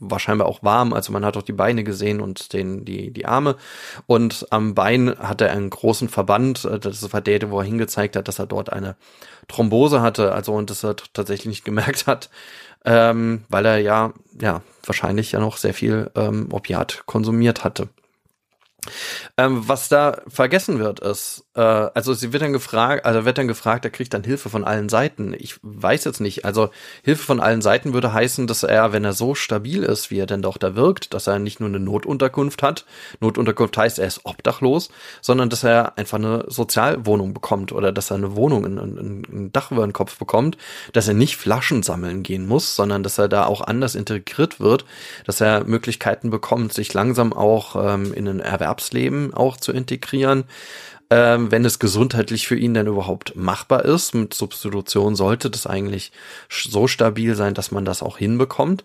war scheinbar auch warm, also man hat auch die Beine gesehen und den, die, die Arme. Und am Bein hat er einen großen Verband, äh, das war der, wo er hingezeigt hat, dass er dort eine Thrombose hatte, also und das er tatsächlich nicht gemerkt hat, ähm, weil er ja, ja, wahrscheinlich ja noch sehr viel ähm, Opiat konsumiert hatte. Ähm, was da vergessen wird, ist, äh, also sie wird dann gefragt, also wird dann gefragt, er kriegt dann Hilfe von allen Seiten. Ich weiß jetzt nicht, also Hilfe von allen Seiten würde heißen, dass er, wenn er so stabil ist, wie er denn doch da wirkt, dass er nicht nur eine Notunterkunft hat. Notunterkunft heißt, er ist obdachlos, sondern dass er einfach eine Sozialwohnung bekommt oder dass er eine Wohnung, ein, ein, ein Dach über den Kopf bekommt, dass er nicht Flaschen sammeln gehen muss, sondern dass er da auch anders integriert wird, dass er Möglichkeiten bekommt, sich langsam auch ähm, in ein Erwerbsleben auch zu integrieren. Ähm, wenn es gesundheitlich für ihn dann überhaupt machbar ist, mit Substitution sollte das eigentlich so stabil sein, dass man das auch hinbekommt.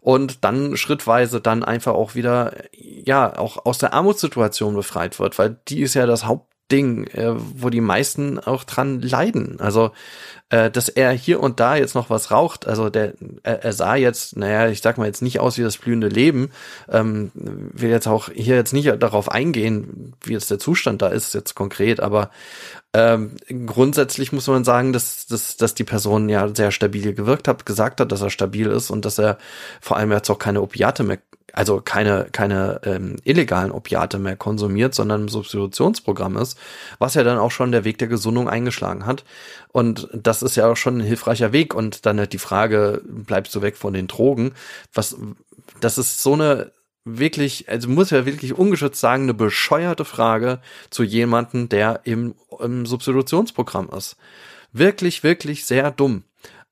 Und dann schrittweise dann einfach auch wieder, ja, auch aus der Armutssituation befreit wird, weil die ist ja das Hauptding, äh, wo die meisten auch dran leiden. Also, äh, dass er hier und da jetzt noch was raucht, also der, er, er sah jetzt, naja, ich sag mal jetzt nicht aus wie das blühende Leben, ähm, will jetzt auch hier jetzt nicht darauf eingehen, wie jetzt der Zustand da ist, jetzt konkret, aber ähm, grundsätzlich muss man sagen, dass, dass, dass die Person ja sehr stabil gewirkt hat, gesagt hat, dass er stabil ist und dass er vor allem jetzt auch keine Opiate mehr, also keine, keine ähm, illegalen Opiate mehr konsumiert, sondern im Substitutionsprogramm ist, was ja dann auch schon der Weg der Gesundung eingeschlagen hat. Und das ist ja auch schon ein hilfreicher Weg. Und dann halt die Frage, bleibst du weg von den Drogen? Was, das ist so eine wirklich, also muss ja wirklich ungeschützt sagen, eine bescheuerte Frage zu jemanden, der im, im Substitutionsprogramm ist. Wirklich, wirklich sehr dumm.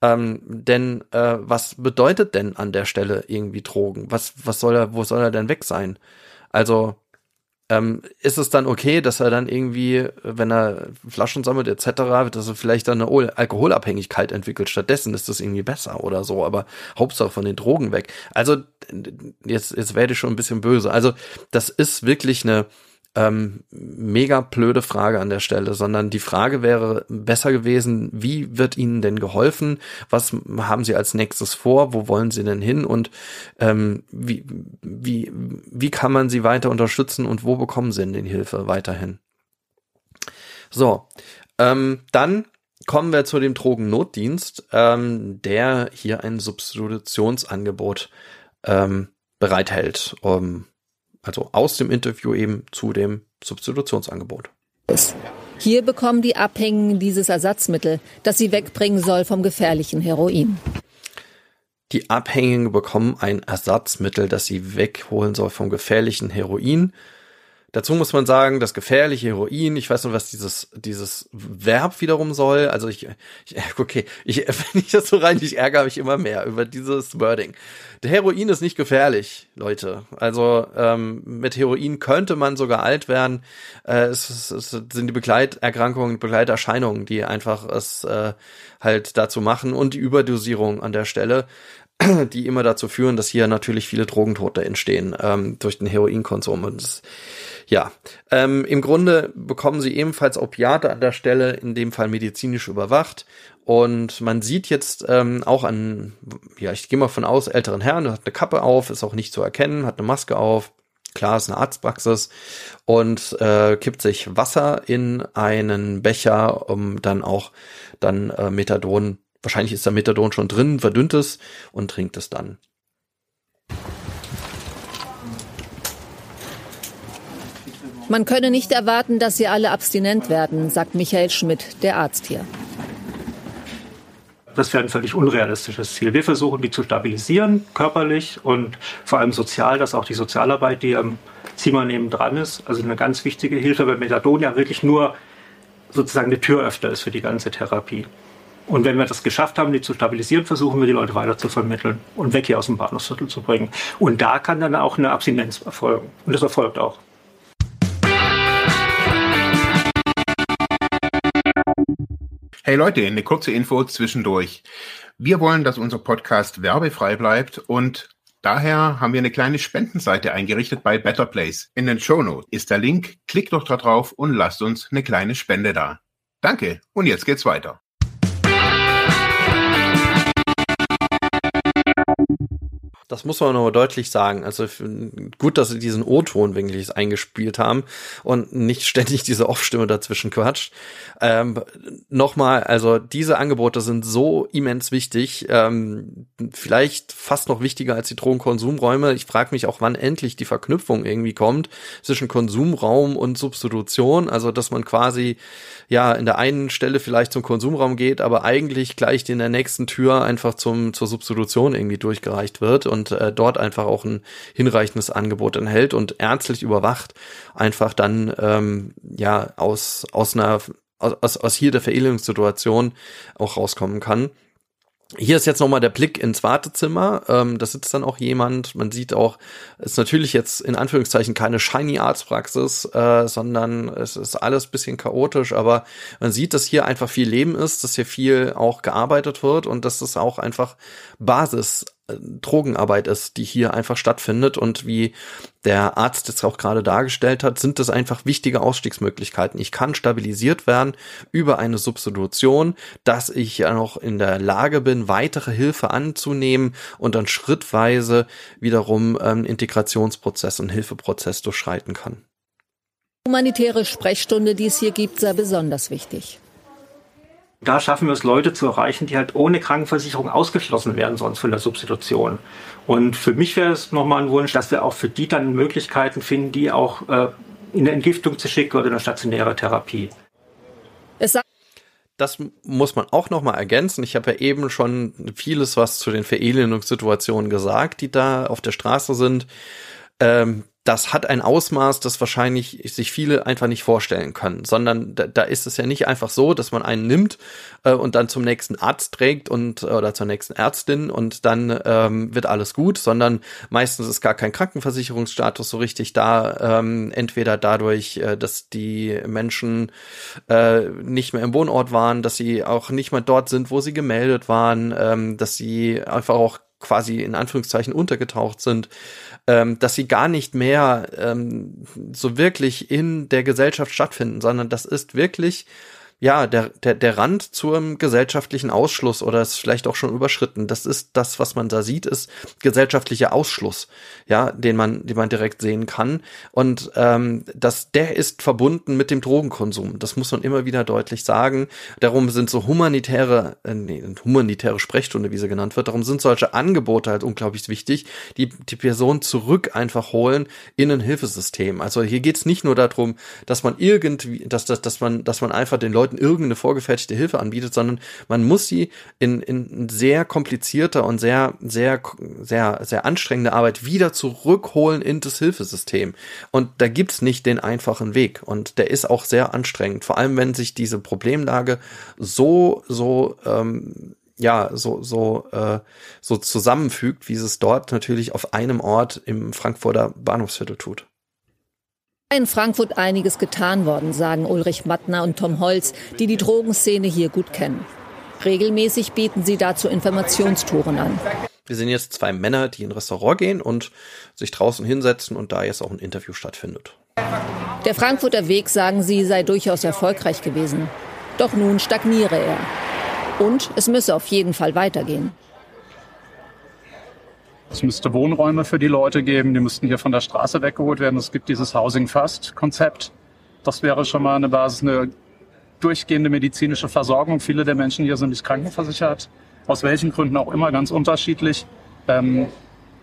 Ähm, denn äh, was bedeutet denn an der Stelle irgendwie Drogen? Was, was soll er, wo soll er denn weg sein? Also ähm, ist es dann okay, dass er dann irgendwie, wenn er Flaschen sammelt etc., dass er vielleicht dann eine Al- Alkoholabhängigkeit entwickelt? Stattdessen ist das irgendwie besser oder so, aber Hauptsache von den Drogen weg. Also jetzt, jetzt werde ich schon ein bisschen böse. Also das ist wirklich eine ähm, mega blöde Frage an der Stelle, sondern die Frage wäre besser gewesen, wie wird Ihnen denn geholfen? Was haben Sie als nächstes vor? Wo wollen Sie denn hin? Und ähm, wie, wie, wie kann man Sie weiter unterstützen und wo bekommen Sie denn die Hilfe weiterhin? So, ähm, dann kommen wir zu dem Drogennotdienst, ähm, der hier ein Substitutionsangebot ähm, bereithält. Um, also aus dem Interview eben zu dem Substitutionsangebot. Hier bekommen die Abhängigen dieses Ersatzmittel, das sie wegbringen soll vom gefährlichen Heroin. Die Abhängigen bekommen ein Ersatzmittel, das sie wegholen soll vom gefährlichen Heroin. Dazu muss man sagen, das gefährliche Heroin, ich weiß nicht, was dieses, dieses Verb wiederum soll. Also ich, ich okay, ich, wenn ich das so rein, ich ärgere mich immer mehr über dieses Wording. Der Heroin ist nicht gefährlich, Leute. Also ähm, mit Heroin könnte man sogar alt werden. Äh, es, es, es sind die Begleiterkrankungen, Begleiterscheinungen, die einfach es äh, halt dazu machen und die Überdosierung an der Stelle die immer dazu führen, dass hier natürlich viele Drogentote entstehen ähm, durch den Heroinkonsum. Und das, ja, ähm, im Grunde bekommen sie ebenfalls Opiate an der Stelle, in dem Fall medizinisch überwacht. Und man sieht jetzt ähm, auch an, ja, ich gehe mal von aus, älteren Herrn, hat eine Kappe auf, ist auch nicht zu erkennen, hat eine Maske auf. Klar, ist eine Arztpraxis und äh, kippt sich Wasser in einen Becher, um dann auch dann äh, Methadon Wahrscheinlich ist da Methadon schon drin, verdünnt es und trinkt es dann. Man könne nicht erwarten, dass sie alle abstinent werden, sagt Michael Schmidt, der Arzt hier. Das wäre ein völlig unrealistisches Ziel. Wir versuchen, die zu stabilisieren, körperlich und vor allem sozial, dass auch die Sozialarbeit, die am Zimmer neben dran ist, also eine ganz wichtige Hilfe, weil Methadon ja wirklich nur sozusagen eine Türöffner ist für die ganze Therapie. Und wenn wir das geschafft haben, die zu stabilisieren, versuchen wir die Leute weiter zu vermitteln und weg hier aus dem Bahnhofsviertel zu bringen. Und da kann dann auch eine Abstinenz erfolgen. Und das erfolgt auch. Hey Leute, eine kurze Info zwischendurch. Wir wollen, dass unser Podcast werbefrei bleibt und daher haben wir eine kleine Spendenseite eingerichtet bei Better Place. In den Show Notes ist der Link. Klickt doch da drauf und lasst uns eine kleine Spende da. Danke und jetzt geht's weiter. Das muss man noch deutlich sagen. Also gut, dass sie diesen O-Ton wirklich eingespielt haben und nicht ständig diese Off-Stimme dazwischen quatscht. Ähm, Nochmal, also diese Angebote sind so immens wichtig, ähm, vielleicht fast noch wichtiger als die Drogenkonsumräume. Ich frage mich auch, wann endlich die Verknüpfung irgendwie kommt zwischen Konsumraum und Substitution. Also dass man quasi ja in der einen Stelle vielleicht zum Konsumraum geht, aber eigentlich gleich in der nächsten Tür einfach zum zur Substitution irgendwie durchgereicht wird und äh, dort einfach auch ein hinreichendes Angebot enthält und ärztlich überwacht einfach dann ähm, ja aus aus einer aus, aus hier der Verelendungssituation auch rauskommen kann. Hier ist jetzt nochmal der Blick ins Wartezimmer. Ähm, da sitzt dann auch jemand. Man sieht auch, es ist natürlich jetzt in Anführungszeichen keine shiny Arztpraxis, äh, sondern es ist alles bisschen chaotisch, aber man sieht, dass hier einfach viel Leben ist, dass hier viel auch gearbeitet wird und dass es auch einfach Basis Drogenarbeit ist, die hier einfach stattfindet und wie der Arzt es auch gerade dargestellt hat, sind das einfach wichtige Ausstiegsmöglichkeiten. Ich kann stabilisiert werden über eine Substitution, dass ich ja noch in der Lage bin, weitere Hilfe anzunehmen und dann schrittweise wiederum ähm, Integrationsprozess und Hilfeprozess durchschreiten kann. Humanitäre Sprechstunde, die es hier gibt, sei besonders wichtig. Da schaffen wir es, Leute zu erreichen, die halt ohne Krankenversicherung ausgeschlossen werden sonst von der Substitution. Und für mich wäre es nochmal ein Wunsch, dass wir auch für die dann Möglichkeiten finden, die auch äh, in eine Entgiftung zu schicken oder in eine stationäre Therapie. das muss man auch noch mal ergänzen. Ich habe ja eben schon vieles was zu den Verelendungssituationen gesagt, die da auf der Straße sind. Ähm, das hat ein Ausmaß, das wahrscheinlich sich viele einfach nicht vorstellen können, sondern da, da ist es ja nicht einfach so, dass man einen nimmt äh, und dann zum nächsten Arzt trägt und oder zur nächsten Ärztin und dann ähm, wird alles gut, sondern meistens ist gar kein Krankenversicherungsstatus so richtig da, ähm, entweder dadurch, äh, dass die Menschen äh, nicht mehr im Wohnort waren, dass sie auch nicht mehr dort sind, wo sie gemeldet waren, ähm, dass sie einfach auch quasi in Anführungszeichen untergetaucht sind ähm, dass sie gar nicht mehr ähm, so wirklich in der Gesellschaft stattfinden, sondern das ist wirklich ja, der, der, der Rand zum gesellschaftlichen Ausschluss oder ist vielleicht auch schon überschritten. Das ist das, was man da sieht, ist gesellschaftlicher Ausschluss, ja, den man, den man direkt sehen kann. Und ähm, das, der ist verbunden mit dem Drogenkonsum. Das muss man immer wieder deutlich sagen. Darum sind so humanitäre, äh, nee, humanitäre Sprechstunde, wie sie genannt wird, darum sind solche Angebote halt unglaublich wichtig, die die Person zurück einfach holen in ein Hilfesystem. Also hier geht's nicht nur darum, dass man irgendwie, dass, dass, dass man, dass man einfach den Leuten Leuten irgendeine vorgefertigte Hilfe anbietet, sondern man muss sie in, in sehr komplizierter und sehr, sehr, sehr, sehr anstrengende Arbeit wieder zurückholen in das Hilfesystem. Und da gibt's nicht den einfachen Weg. Und der ist auch sehr anstrengend. Vor allem, wenn sich diese Problemlage so, so, ähm, ja, so, so, äh, so zusammenfügt, wie es dort natürlich auf einem Ort im Frankfurter Bahnhofsviertel tut in Frankfurt einiges getan worden, sagen Ulrich Mattner und Tom Holz, die die Drogenszene hier gut kennen. Regelmäßig bieten sie dazu Informationstouren an. Wir sehen jetzt zwei Männer, die in ein Restaurant gehen und sich draußen hinsetzen und da jetzt auch ein Interview stattfindet. Der Frankfurter Weg, sagen sie, sei durchaus erfolgreich gewesen. Doch nun stagniere er. Und es müsse auf jeden Fall weitergehen. Es müsste Wohnräume für die Leute geben, die müssten hier von der Straße weggeholt werden. Es gibt dieses Housing First Konzept. Das wäre schon mal eine Basis, eine durchgehende medizinische Versorgung. Viele der Menschen hier sind nicht krankenversichert, aus welchen Gründen auch immer, ganz unterschiedlich. Ähm,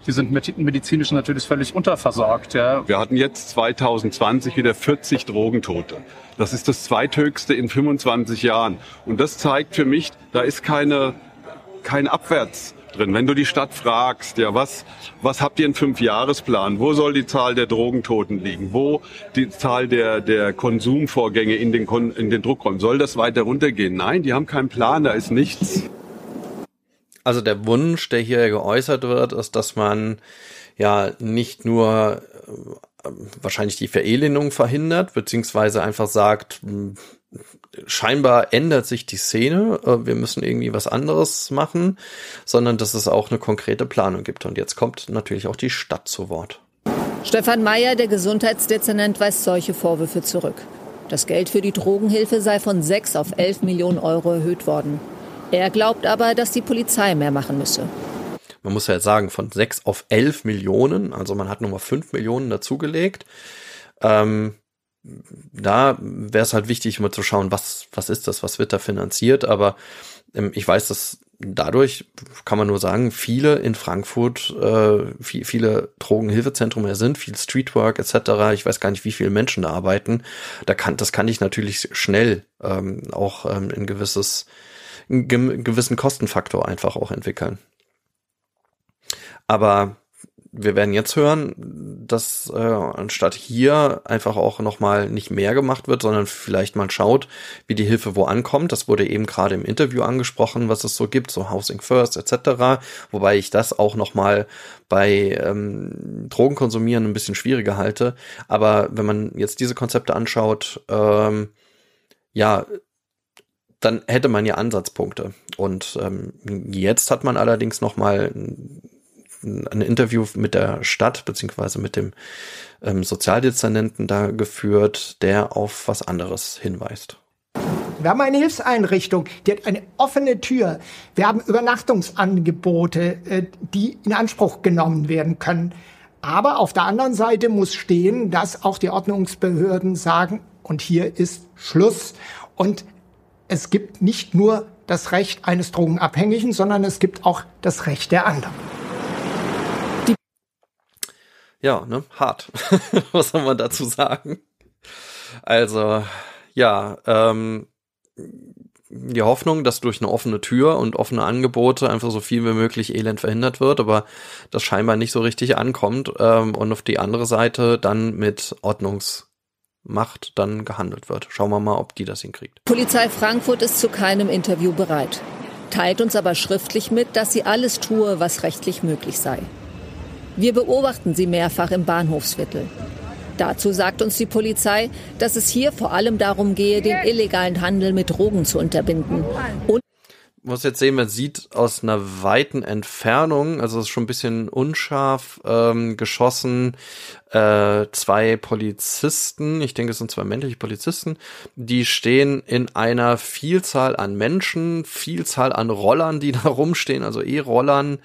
die sind medizinisch natürlich völlig unterversorgt. Ja. Wir hatten jetzt 2020 wieder 40 Drogentote. Das ist das zweithöchste in 25 Jahren. Und das zeigt für mich, da ist keine, kein Abwärts drin. Wenn du die Stadt fragst, ja, was, was habt ihr einen Fünfjahresplan? Wo soll die Zahl der Drogentoten liegen? Wo die Zahl der, der Konsumvorgänge in den, in den Druckräumen? Soll das weiter runtergehen? Nein, die haben keinen Plan, da ist nichts. Also der Wunsch, der hier geäußert wird, ist, dass man ja nicht nur äh, wahrscheinlich die Verelendung verhindert, beziehungsweise einfach sagt, hm, scheinbar ändert sich die Szene, äh, wir müssen irgendwie was anderes machen, sondern dass es auch eine konkrete Planung gibt. Und jetzt kommt natürlich auch die Stadt zu Wort. Stefan Mayer, der Gesundheitsdezernent, weist solche Vorwürfe zurück. Das Geld für die Drogenhilfe sei von 6 auf 11 Millionen Euro erhöht worden. Er glaubt aber, dass die Polizei mehr machen müsse. Man muss ja jetzt sagen, von 6 auf 11 Millionen, also man hat nochmal 5 Millionen dazugelegt. Ähm, da wäre es halt wichtig, mal zu schauen, was, was ist das, was wird da finanziert. Aber ähm, ich weiß, dass dadurch kann man nur sagen, viele in Frankfurt, äh, viel, viele Drogenhilfezentren sind, viel Streetwork etc. Ich weiß gar nicht, wie viele Menschen da arbeiten. Da kann, das kann ich natürlich schnell ähm, auch ähm, ein gewisses einen gewissen Kostenfaktor einfach auch entwickeln. Aber wir werden jetzt hören, dass äh, anstatt hier einfach auch nochmal nicht mehr gemacht wird, sondern vielleicht mal schaut, wie die Hilfe wo ankommt. Das wurde eben gerade im Interview angesprochen, was es so gibt, so Housing First etc. Wobei ich das auch nochmal bei ähm, Drogenkonsumieren ein bisschen schwieriger halte. Aber wenn man jetzt diese Konzepte anschaut, ähm, ja, dann hätte man ja Ansatzpunkte. Und ähm, jetzt hat man allerdings noch mal ein, Interview mit der Stadt beziehungsweise mit dem ähm, Sozialdezernenten da geführt, der auf was anderes hinweist. Wir haben eine Hilfseinrichtung, die hat eine offene Tür. Wir haben Übernachtungsangebote, äh, die in Anspruch genommen werden können. Aber auf der anderen Seite muss stehen, dass auch die Ordnungsbehörden sagen, und hier ist Schluss. Und es gibt nicht nur das Recht eines Drogenabhängigen, sondern es gibt auch das Recht der anderen. Ja, ne, hart. Was soll man dazu sagen? Also, ja, ähm, die Hoffnung, dass durch eine offene Tür und offene Angebote einfach so viel wie möglich Elend verhindert wird, aber das scheinbar nicht so richtig ankommt. Ähm, und auf die andere Seite dann mit Ordnungs Macht dann gehandelt wird. Schauen wir mal, ob die das hinkriegt. Polizei Frankfurt ist zu keinem Interview bereit, teilt uns aber schriftlich mit, dass sie alles tue, was rechtlich möglich sei. Wir beobachten sie mehrfach im Bahnhofsviertel. Dazu sagt uns die Polizei, dass es hier vor allem darum gehe, den illegalen Handel mit Drogen zu unterbinden und muss jetzt sehen, man sieht aus einer weiten Entfernung, also es ist schon ein bisschen unscharf ähm, geschossen, äh, zwei Polizisten, ich denke es sind zwei männliche Polizisten, die stehen in einer Vielzahl an Menschen, Vielzahl an Rollern, die da rumstehen, also E-Rollern,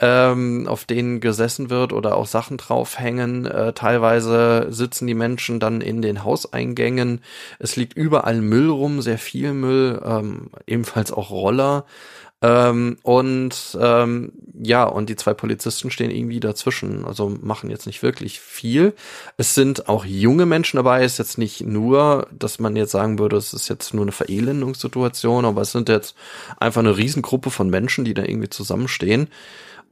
ähm, auf denen gesessen wird oder auch Sachen draufhängen. Äh, teilweise sitzen die Menschen dann in den Hauseingängen. Es liegt überall Müll rum, sehr viel Müll, ähm, ebenfalls auch Roller. Ähm, und ähm, ja, und die zwei Polizisten stehen irgendwie dazwischen, also machen jetzt nicht wirklich viel. Es sind auch junge Menschen dabei, ist jetzt nicht nur, dass man jetzt sagen würde, es ist jetzt nur eine Verelendungssituation, aber es sind jetzt einfach eine Riesengruppe von Menschen, die da irgendwie zusammenstehen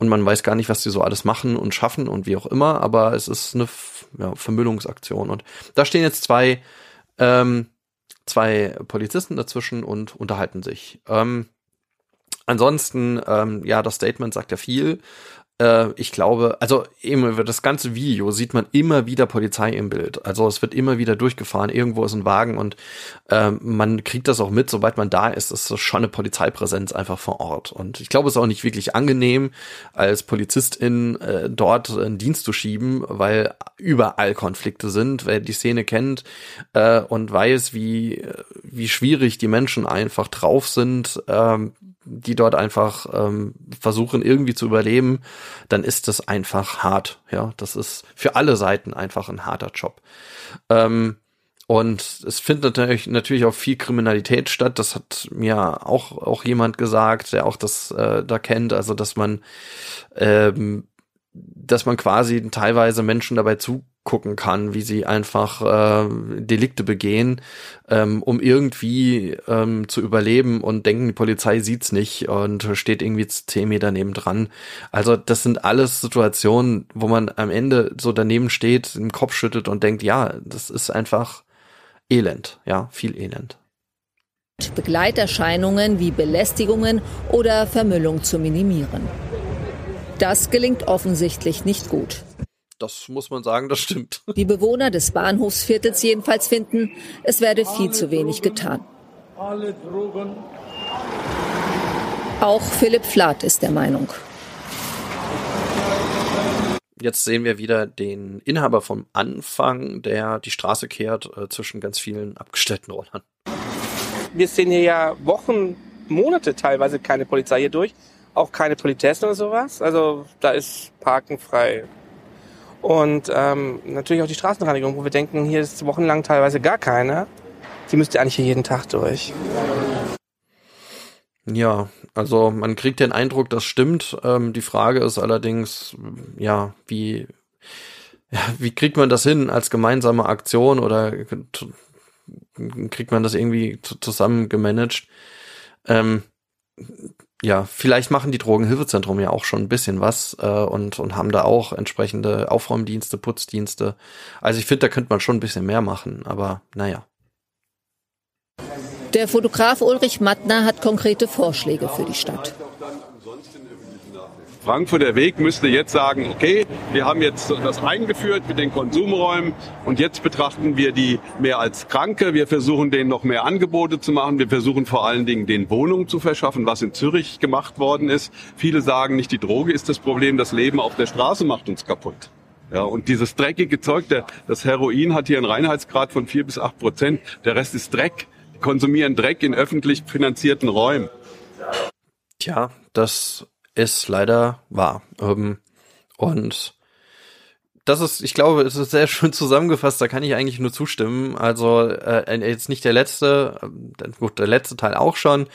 und man weiß gar nicht, was die so alles machen und schaffen und wie auch immer, aber es ist eine ja, Vermüllungsaktion. Und da stehen jetzt zwei, ähm, zwei Polizisten dazwischen und unterhalten sich. Ähm, ansonsten, ähm, ja, das Statement sagt ja viel äh, ich glaube, also eben über das ganze Video sieht man immer wieder Polizei im Bild. Also es wird immer wieder durchgefahren, irgendwo ist ein Wagen und äh, man kriegt das auch mit, sobald man da ist, ist das schon eine Polizeipräsenz einfach vor Ort. Und ich glaube, es ist auch nicht wirklich angenehm, als Polizistin äh, dort einen Dienst zu schieben, weil überall Konflikte sind. Wer die Szene kennt äh, und weiß, wie, wie schwierig die Menschen einfach drauf sind, ähm, die dort einfach ähm, versuchen irgendwie zu überleben, dann ist das einfach hart. Ja, das ist für alle Seiten einfach ein harter Job. Ähm, und es findet natürlich, natürlich auch viel Kriminalität statt. Das hat mir auch, auch jemand gesagt, der auch das äh, da kennt. Also, dass man ähm, dass man quasi teilweise Menschen dabei zugucken kann, wie sie einfach äh, Delikte begehen, ähm, um irgendwie ähm, zu überleben und denken, die Polizei sieht's nicht und steht irgendwie zehn Meter neben dran. Also das sind alles Situationen, wo man am Ende so daneben steht, im Kopf schüttet und denkt, ja, das ist einfach Elend, ja, viel Elend. Begleiterscheinungen wie Belästigungen oder Vermüllung zu minimieren. Das gelingt offensichtlich nicht gut. Das muss man sagen, das stimmt. Die Bewohner des Bahnhofsviertels jedenfalls finden, es werde viel zu wenig getan. Auch Philipp Flath ist der Meinung. Jetzt sehen wir wieder den Inhaber vom Anfang, der die Straße kehrt äh, zwischen ganz vielen abgestellten Rollern. Wir sehen hier ja Wochen, Monate teilweise keine Polizei hier durch auch keine Politessen oder sowas. Also da ist Parken frei. Und ähm, natürlich auch die Straßenreinigung, wo wir denken, hier ist wochenlang teilweise gar keine. Die müsste eigentlich hier jeden Tag durch. Ja, also man kriegt den Eindruck, das stimmt. Ähm, die Frage ist allerdings, ja, wie, ja, wie kriegt man das hin als gemeinsame Aktion oder kriegt man das irgendwie zusammen gemanagt? Ähm, ja, vielleicht machen die Drogenhilfezentrum ja auch schon ein bisschen was äh, und, und haben da auch entsprechende Aufräumdienste, Putzdienste. Also ich finde, da könnte man schon ein bisschen mehr machen, aber naja. Der Fotograf Ulrich Mattner hat konkrete Vorschläge für die Stadt. Frankfurter Weg müsste jetzt sagen, okay, wir haben jetzt das eingeführt mit den Konsumräumen und jetzt betrachten wir die mehr als Kranke. Wir versuchen denen noch mehr Angebote zu machen. Wir versuchen vor allen Dingen den Wohnungen zu verschaffen, was in Zürich gemacht worden ist. Viele sagen nicht, die Droge ist das Problem, das Leben auf der Straße macht uns kaputt. Ja, und dieses dreckige Zeug, der, das Heroin hat hier einen Reinheitsgrad von vier bis acht Prozent. Der Rest ist Dreck. Die konsumieren Dreck in öffentlich finanzierten Räumen. Tja, das ist leider wahr. Ähm, und das ist, ich glaube, es ist sehr schön zusammengefasst, da kann ich eigentlich nur zustimmen. Also äh, jetzt nicht der letzte, äh, gut, der letzte Teil auch schon.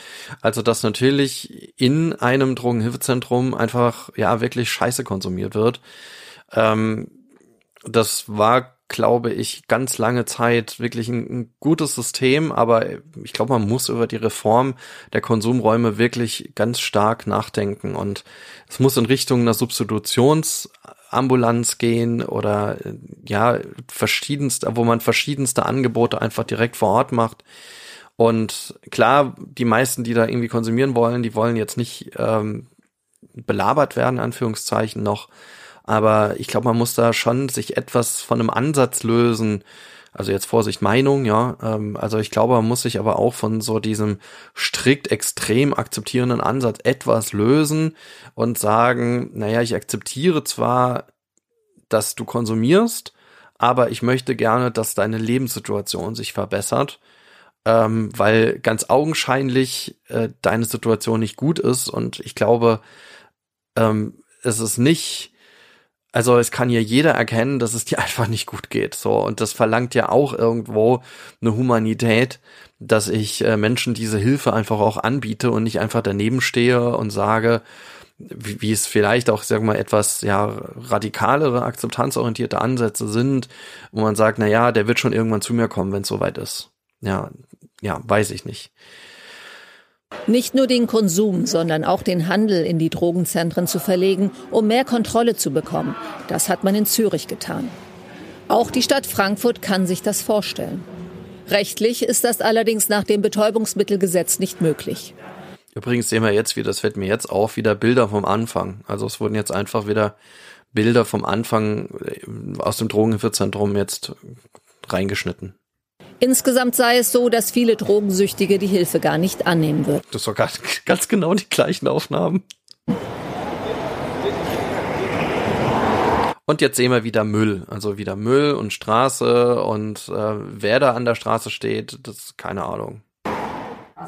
Also dass natürlich in einem Drogenhilfezentrum einfach ja wirklich Scheiße konsumiert wird. Ähm, das war glaube ich, ganz lange Zeit wirklich ein, ein gutes System, aber ich glaube, man muss über die Reform der Konsumräume wirklich ganz stark nachdenken und es muss in Richtung einer Substitutionsambulanz gehen oder ja, verschiedenste, wo man verschiedenste Angebote einfach direkt vor Ort macht. Und klar, die meisten, die da irgendwie konsumieren wollen, die wollen jetzt nicht ähm, belabert werden, Anführungszeichen noch. Aber ich glaube, man muss da schon sich etwas von einem Ansatz lösen. Also jetzt Vorsicht Meinung, ja. Ähm, also ich glaube, man muss sich aber auch von so diesem strikt extrem akzeptierenden Ansatz etwas lösen und sagen, naja, ich akzeptiere zwar, dass du konsumierst, aber ich möchte gerne, dass deine Lebenssituation sich verbessert, ähm, weil ganz augenscheinlich äh, deine Situation nicht gut ist und ich glaube, ähm, es ist nicht also es kann ja jeder erkennen, dass es dir einfach nicht gut geht. So und das verlangt ja auch irgendwo eine Humanität, dass ich äh, Menschen diese Hilfe einfach auch anbiete und nicht einfach daneben stehe und sage, wie, wie es vielleicht auch, sag mal, etwas ja radikalere, akzeptanzorientierte Ansätze sind, wo man sagt, na ja, der wird schon irgendwann zu mir kommen, wenn es soweit ist. Ja, ja, weiß ich nicht. Nicht nur den Konsum, sondern auch den Handel in die Drogenzentren zu verlegen, um mehr Kontrolle zu bekommen. Das hat man in Zürich getan. Auch die Stadt Frankfurt kann sich das vorstellen. Rechtlich ist das allerdings nach dem Betäubungsmittelgesetz nicht möglich. Übrigens sehen wir jetzt wieder, das fällt mir jetzt auf, wieder Bilder vom Anfang. Also es wurden jetzt einfach wieder Bilder vom Anfang äh, aus dem Drogenhilfezentrum jetzt reingeschnitten. Insgesamt sei es so, dass viele Drogensüchtige die Hilfe gar nicht annehmen würden. Das war ganz, genau die gleichen Aufnahmen. Und jetzt sehen wir wieder Müll, also wieder Müll und Straße und äh, wer da an der Straße steht, das ist keine Ahnung.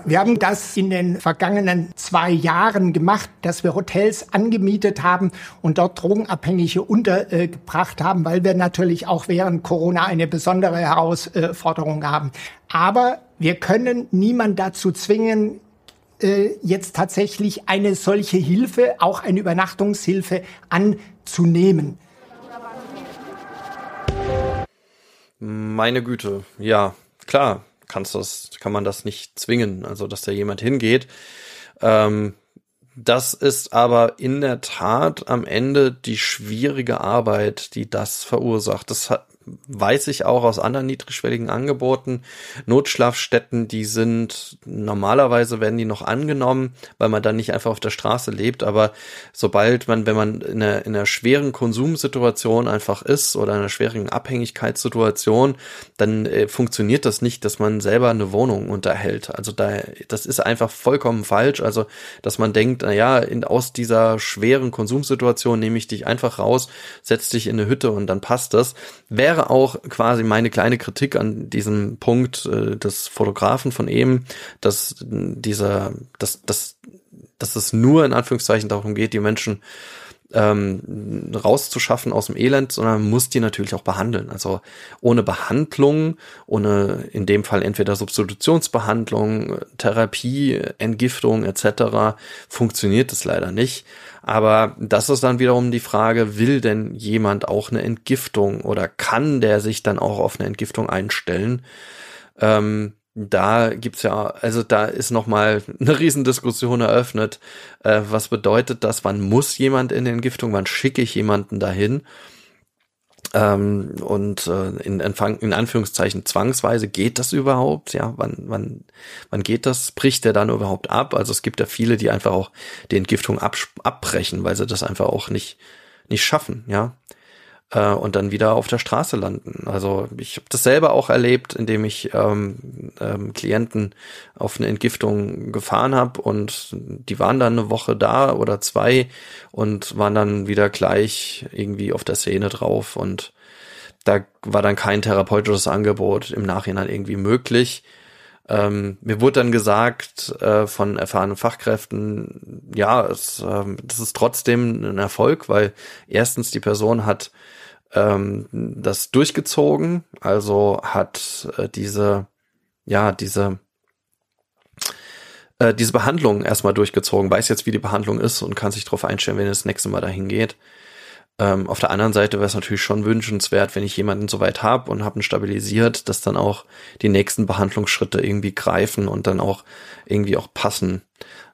Wir haben das in den vergangenen zwei Jahren gemacht, dass wir Hotels angemietet haben und dort Drogenabhängige untergebracht haben, weil wir natürlich auch während Corona eine besondere Herausforderung haben. Aber wir können niemand dazu zwingen, äh, jetzt tatsächlich eine solche Hilfe, auch eine Übernachtungshilfe an zu nehmen. Meine Güte, ja, klar, kannst das, kann man das nicht zwingen, also dass da jemand hingeht. Ähm, das ist aber in der Tat am Ende die schwierige Arbeit, die das verursacht. Das weiß ich auch aus anderen niedrigschwelligen Angeboten. Notschlafstätten, die sind normalerweise werden die noch angenommen, weil man dann nicht einfach auf der Straße lebt. Aber sobald man, wenn man in einer, in einer schweren Konsumsituation einfach ist oder in einer schweren Abhängigkeitssituation, dann äh, funktioniert das nicht, dass man selber eine Wohnung unterhält. Also da, das ist einfach vollkommen falsch. Also, dass man denkt, na ja, in, aus dieser schweren Konsumsituation nehme ich dich einfach raus, setz dich in eine Hütte und dann passt das. Wäre wäre auch quasi meine kleine Kritik an diesem Punkt äh, des Fotografen von eben, dass dieser, dass, dass, dass es nur in Anführungszeichen darum geht, die Menschen ähm, rauszuschaffen aus dem Elend, sondern muss die natürlich auch behandeln. Also ohne Behandlung, ohne in dem Fall entweder Substitutionsbehandlung, Therapie, Entgiftung etc. funktioniert es leider nicht. Aber das ist dann wiederum die Frage, will denn jemand auch eine Entgiftung oder kann der sich dann auch auf eine Entgiftung einstellen? Ähm, da gibt's ja, also da ist nochmal eine Riesendiskussion eröffnet. Äh, was bedeutet das? Wann muss jemand in Entgiftung? Wann schicke ich jemanden dahin? Ähm, und äh, in, in Anführungszeichen zwangsweise geht das überhaupt? Ja, wann, wann, wann geht das? Bricht der dann überhaupt ab? Also es gibt ja viele, die einfach auch die Entgiftung abbrechen, weil sie das einfach auch nicht, nicht schaffen, ja äh, und dann wieder auf der Straße landen. Also ich habe das selber auch erlebt, indem ich ähm, ähm, Klienten auf eine Entgiftung gefahren habe und die waren dann eine Woche da oder zwei und waren dann wieder gleich irgendwie auf der Szene drauf und da war dann kein therapeutisches Angebot im Nachhinein irgendwie möglich. Ähm, mir wurde dann gesagt äh, von erfahrenen Fachkräften, ja, es, ähm, das ist trotzdem ein Erfolg, weil erstens die Person hat ähm, das durchgezogen, also hat äh, diese, ja, diese äh, diese Behandlung erstmal durchgezogen, weiß jetzt, wie die Behandlung ist und kann sich darauf einstellen, wenn es das nächste Mal dahin geht. Ähm, auf der anderen Seite wäre es natürlich schon wünschenswert, wenn ich jemanden soweit habe und habe ihn stabilisiert, dass dann auch die nächsten Behandlungsschritte irgendwie greifen und dann auch irgendwie auch passen.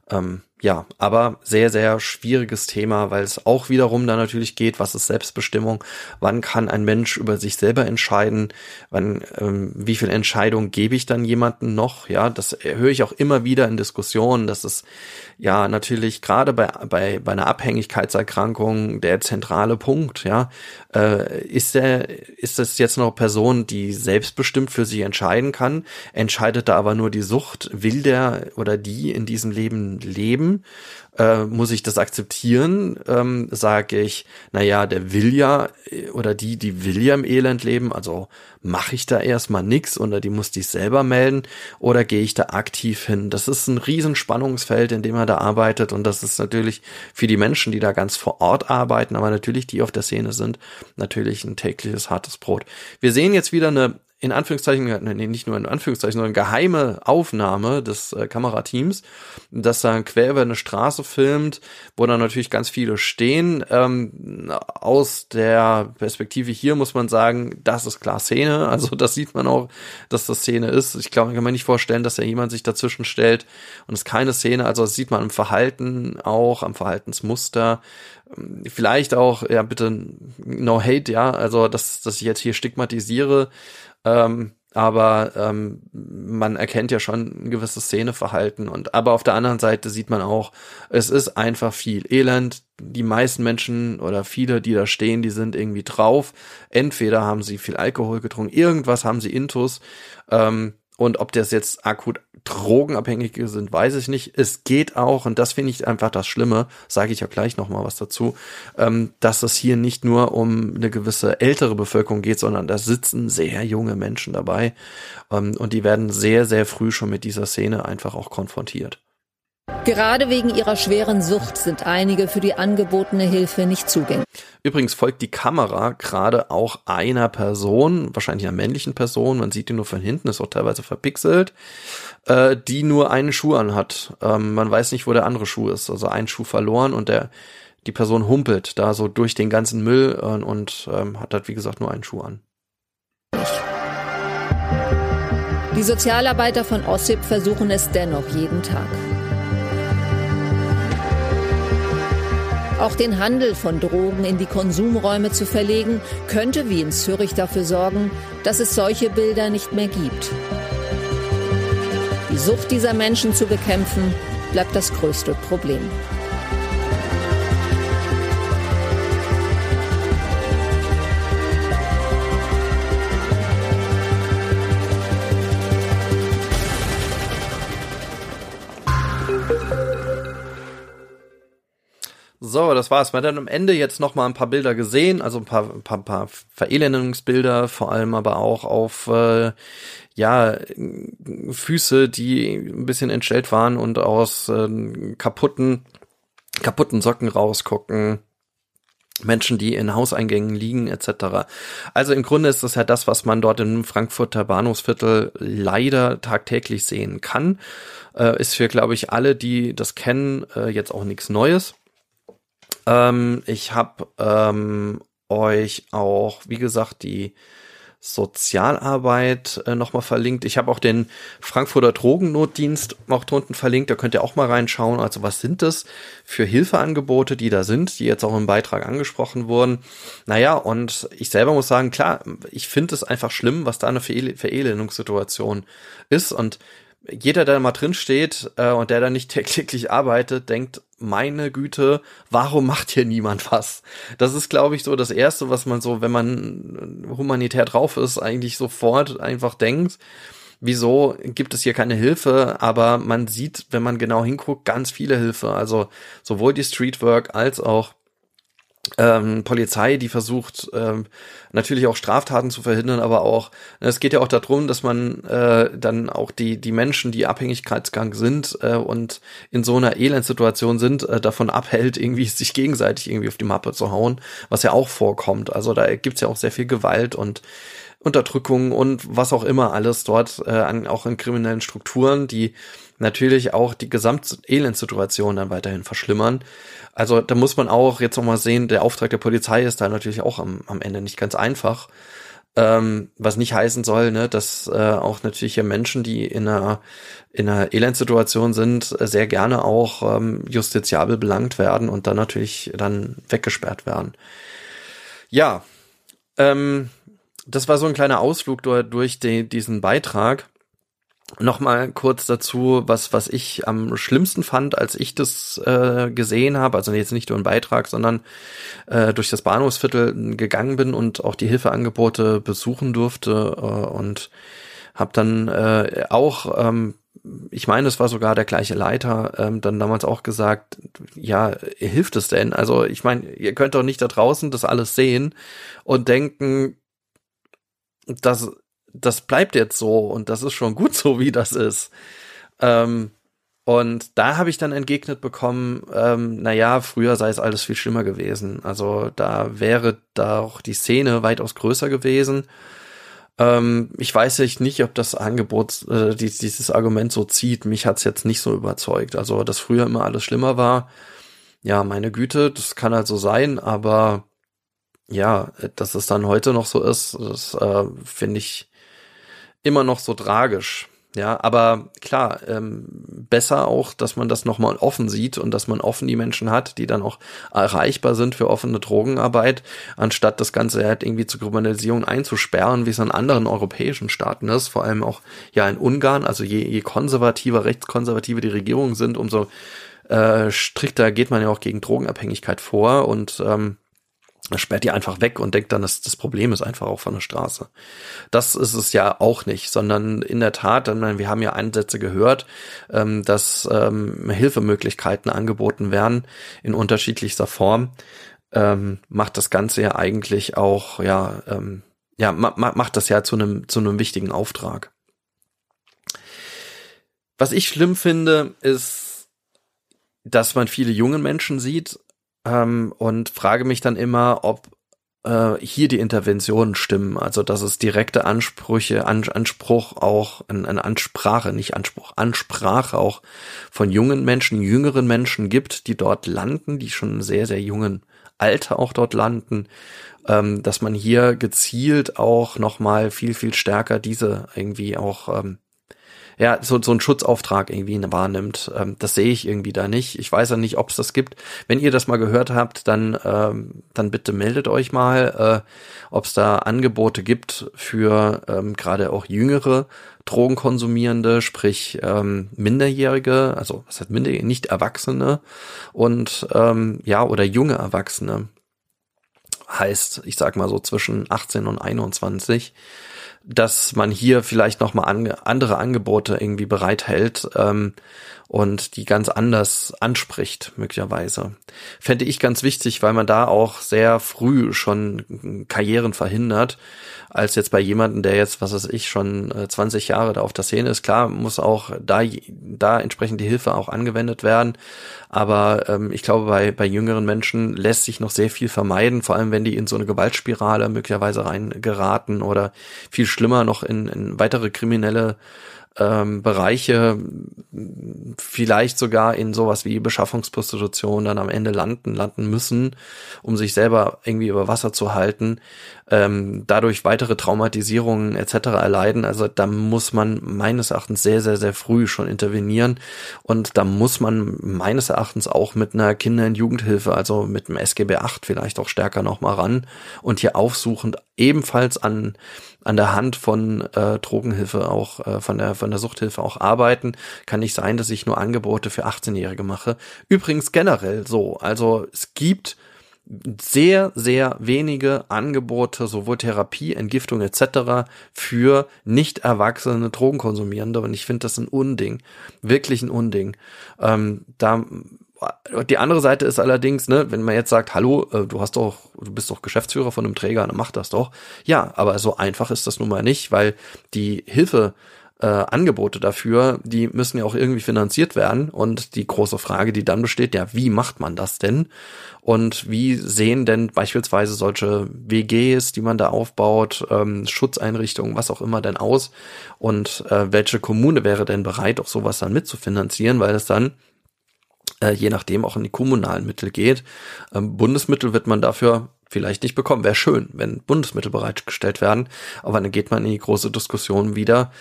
Ähm, ja, aber sehr, sehr schwieriges Thema, weil es auch wiederum da natürlich geht, was ist Selbstbestimmung, wann kann ein Mensch über sich selber entscheiden, wann, ähm, wie viel Entscheidung gebe ich dann jemanden noch, ja, das höre ich auch immer wieder in Diskussionen, dass es ja natürlich gerade bei, bei, bei einer Abhängigkeitserkrankung der zentrale Punkt, ja, äh, ist der, ist das jetzt noch Person, die selbstbestimmt für sich entscheiden kann, entscheidet da aber nur die Sucht, will der oder die in diesem Leben leben, äh, muss ich das akzeptieren? Ähm, Sage ich, na ja, der will ja oder die, die will ja im Elend leben, also mache ich da erstmal nix oder die muss dich selber melden oder gehe ich da aktiv hin? Das ist ein Riesenspannungsfeld, in dem er da arbeitet und das ist natürlich für die Menschen, die da ganz vor Ort arbeiten, aber natürlich die auf der Szene sind, natürlich ein tägliches hartes Brot. Wir sehen jetzt wieder eine in Anführungszeichen, nee, nicht nur in Anführungszeichen, sondern geheime Aufnahme des äh, Kamerateams, das dann quer über eine Straße filmt, wo dann natürlich ganz viele stehen. Ähm, aus der Perspektive hier muss man sagen, das ist klar Szene. Also das sieht man auch, dass das Szene ist. Ich glaube, kann man nicht vorstellen, dass da jemand sich dazwischen stellt und es keine Szene. Also das sieht man im Verhalten auch, am Verhaltensmuster vielleicht auch, ja, bitte no hate, ja, also dass, dass ich jetzt hier stigmatisiere, ähm, aber ähm, man erkennt ja schon ein gewisses Szeneverhalten und aber auf der anderen Seite sieht man auch, es ist einfach viel Elend. Die meisten Menschen oder viele, die da stehen, die sind irgendwie drauf. Entweder haben sie viel Alkohol getrunken, irgendwas haben sie Intus. Ähm, und ob das jetzt akut Drogenabhängige sind, weiß ich nicht. Es geht auch, und das finde ich einfach das Schlimme, sage ich ja gleich nochmal was dazu, ähm, dass es hier nicht nur um eine gewisse ältere Bevölkerung geht, sondern da sitzen sehr junge Menschen dabei. Ähm, und die werden sehr, sehr früh schon mit dieser Szene einfach auch konfrontiert. Gerade wegen ihrer schweren Sucht sind einige für die angebotene Hilfe nicht zugänglich. Übrigens folgt die Kamera gerade auch einer Person, wahrscheinlich einer männlichen Person, man sieht die nur von hinten, ist auch teilweise verpixelt, äh, die nur einen Schuh anhat. Ähm, man weiß nicht, wo der andere Schuh ist. Also ein Schuh verloren und der die Person humpelt da so durch den ganzen Müll äh, und ähm, hat halt, wie gesagt, nur einen Schuh an. Die Sozialarbeiter von Ossip versuchen es dennoch jeden Tag. Auch den Handel von Drogen in die Konsumräume zu verlegen, könnte wie in Zürich dafür sorgen, dass es solche Bilder nicht mehr gibt. Die Sucht dieser Menschen zu bekämpfen, bleibt das größte Problem. So, das war's. Man hat dann am Ende jetzt noch mal ein paar Bilder gesehen, also ein paar, paar, paar Verelendungsbilder, vor allem aber auch auf äh, ja Füße, die ein bisschen entstellt waren und aus äh, kaputten kaputten Socken rausgucken. Menschen, die in Hauseingängen liegen, etc. Also im Grunde ist das ja das, was man dort im Frankfurter Bahnhofsviertel leider tagtäglich sehen kann. Äh, ist für, glaube ich, alle, die das kennen, äh, jetzt auch nichts Neues. Ähm, ich habe ähm, euch auch, wie gesagt, die Sozialarbeit äh, nochmal verlinkt. Ich habe auch den Frankfurter Drogennotdienst auch drunten verlinkt. Da könnt ihr auch mal reinschauen. Also was sind das für Hilfeangebote, die da sind, die jetzt auch im Beitrag angesprochen wurden. Naja, und ich selber muss sagen, klar, ich finde es einfach schlimm, was da eine Verelendungssituation ist. Und jeder, der da mal drin steht äh, und der da nicht täglich arbeitet, denkt, meine Güte, warum macht hier niemand was? Das ist, glaube ich, so das Erste, was man so, wenn man humanitär drauf ist, eigentlich sofort einfach denkt. Wieso gibt es hier keine Hilfe? Aber man sieht, wenn man genau hinguckt, ganz viele Hilfe. Also sowohl die Streetwork als auch ähm, Polizei, die versucht ähm, natürlich auch Straftaten zu verhindern, aber auch es geht ja auch darum, dass man äh, dann auch die die Menschen, die abhängigkeitsgang sind äh, und in so einer Elendsituation sind, äh, davon abhält, irgendwie sich gegenseitig irgendwie auf die Mappe zu hauen, was ja auch vorkommt. Also da gibt's ja auch sehr viel Gewalt und Unterdrückung und was auch immer alles dort äh, an, auch in kriminellen Strukturen, die natürlich auch die Gesamtelendsituation dann weiterhin verschlimmern. Also da muss man auch jetzt nochmal sehen, der Auftrag der Polizei ist da natürlich auch am, am Ende nicht ganz einfach. Ähm, was nicht heißen soll, ne, dass äh, auch natürlich hier Menschen, die in einer, in einer Elendsituation sind, sehr gerne auch ähm, justiziabel belangt werden und dann natürlich dann weggesperrt werden. Ja, ähm, das war so ein kleiner Ausflug durch, durch die, diesen Beitrag. Nochmal kurz dazu, was, was ich am schlimmsten fand, als ich das äh, gesehen habe, also jetzt nicht nur ein Beitrag, sondern äh, durch das Bahnhofsviertel gegangen bin und auch die Hilfeangebote besuchen durfte äh, und habe dann äh, auch, ähm, ich meine, es war sogar der gleiche Leiter, ähm, dann damals auch gesagt, ja, hilft es denn? Also ich meine, ihr könnt doch nicht da draußen das alles sehen und denken, dass das bleibt jetzt so und das ist schon gut so, wie das ist. Ähm, und da habe ich dann entgegnet bekommen, ähm, naja, früher sei es alles viel schlimmer gewesen. Also da wäre da auch die Szene weitaus größer gewesen. Ähm, ich weiß nicht, ob das Angebot, äh, dieses Argument so zieht. Mich hat's jetzt nicht so überzeugt. Also, dass früher immer alles schlimmer war, ja, meine Güte, das kann halt so sein, aber ja, dass es dann heute noch so ist, das äh, finde ich immer noch so tragisch. Ja, aber klar, ähm, besser auch, dass man das nochmal offen sieht und dass man offen die Menschen hat, die dann auch erreichbar sind für offene Drogenarbeit, anstatt das Ganze halt irgendwie zur Kriminalisierung einzusperren, wie es in anderen europäischen Staaten ist, vor allem auch ja in Ungarn. Also je, je konservativer, rechtskonservativer die Regierungen sind, umso äh, strikter geht man ja auch gegen Drogenabhängigkeit vor und ähm, sperrt die einfach weg und denkt dann, dass das Problem ist einfach auch von der Straße. Das ist es ja auch nicht, sondern in der Tat, wir haben ja Einsätze gehört, ähm, dass ähm, Hilfemöglichkeiten angeboten werden in unterschiedlichster Form, ähm, macht das Ganze ja eigentlich auch, ja, ja, macht das ja zu einem, zu einem wichtigen Auftrag. Was ich schlimm finde, ist, dass man viele junge Menschen sieht, ähm, und frage mich dann immer, ob äh, hier die Interventionen stimmen, also dass es direkte Ansprüche, An Anspruch auch, an Ansprache, nicht Anspruch, Ansprache auch von jungen Menschen, jüngeren Menschen gibt, die dort landen, die schon sehr, sehr jungen Alter auch dort landen, ähm, dass man hier gezielt auch nochmal viel, viel stärker diese irgendwie auch ähm, ja, so, so einen Schutzauftrag irgendwie wahrnimmt. Ähm, das sehe ich irgendwie da nicht. Ich weiß ja nicht, ob es das gibt. Wenn ihr das mal gehört habt, dann, ähm, dann bitte meldet euch mal, äh, ob es da Angebote gibt für ähm, gerade auch jüngere Drogenkonsumierende, sprich ähm, Minderjährige, also was heißt Minderjährige, nicht Erwachsene und ähm, ja, oder junge Erwachsene. Heißt, ich sag mal so zwischen 18 und 21 dass man hier vielleicht nochmal an, andere Angebote irgendwie bereithält ähm, und die ganz anders anspricht, möglicherweise. Fände ich ganz wichtig, weil man da auch sehr früh schon Karrieren verhindert als jetzt bei jemanden, der jetzt, was weiß ich, schon 20 äh, Jahre da auf der Szene ist. Klar, muss auch da, da entsprechend die Hilfe auch angewendet werden. Aber ähm, ich glaube, bei, bei jüngeren Menschen lässt sich noch sehr viel vermeiden, vor allem wenn die in so eine Gewaltspirale möglicherweise reingeraten oder viel schlimmer noch in, in weitere kriminelle ähm, Bereiche vielleicht sogar in sowas wie Beschaffungsprostitution dann am Ende landen, landen müssen, um sich selber irgendwie über Wasser zu halten, ähm, dadurch weitere Traumatisierungen etc. erleiden. Also da muss man meines Erachtens sehr, sehr, sehr früh schon intervenieren und da muss man meines Erachtens auch mit einer Kinder- und Jugendhilfe, also mit dem SGB 8 vielleicht auch stärker nochmal ran und hier aufsuchend ebenfalls an an der Hand von äh, Drogenhilfe auch äh, von der von der Suchthilfe auch arbeiten. Kann nicht sein, dass ich nur Angebote für 18-Jährige mache. Übrigens generell so. Also es gibt sehr, sehr wenige Angebote, sowohl Therapie, Entgiftung etc. für nicht erwachsene Drogenkonsumierende. Und ich finde das ein Unding. Wirklich ein Unding. Ähm, da die andere Seite ist allerdings, ne, wenn man jetzt sagt, hallo, äh, du hast doch, du bist doch Geschäftsführer von einem Träger, dann mach das doch. Ja, aber so einfach ist das nun mal nicht, weil die Hilfe äh, Angebote dafür, die müssen ja auch irgendwie finanziert werden. Und die große Frage, die dann besteht, ja, wie macht man das denn? Und wie sehen denn beispielsweise solche WGs, die man da aufbaut, ähm, Schutzeinrichtungen, was auch immer denn aus? Und äh, welche Kommune wäre denn bereit, auch sowas dann mitzufinanzieren, weil es dann äh, je nachdem auch in die kommunalen Mittel geht. Ähm, Bundesmittel wird man dafür vielleicht nicht bekommen. Wäre schön, wenn Bundesmittel bereitgestellt werden, aber dann geht man in die große Diskussion wieder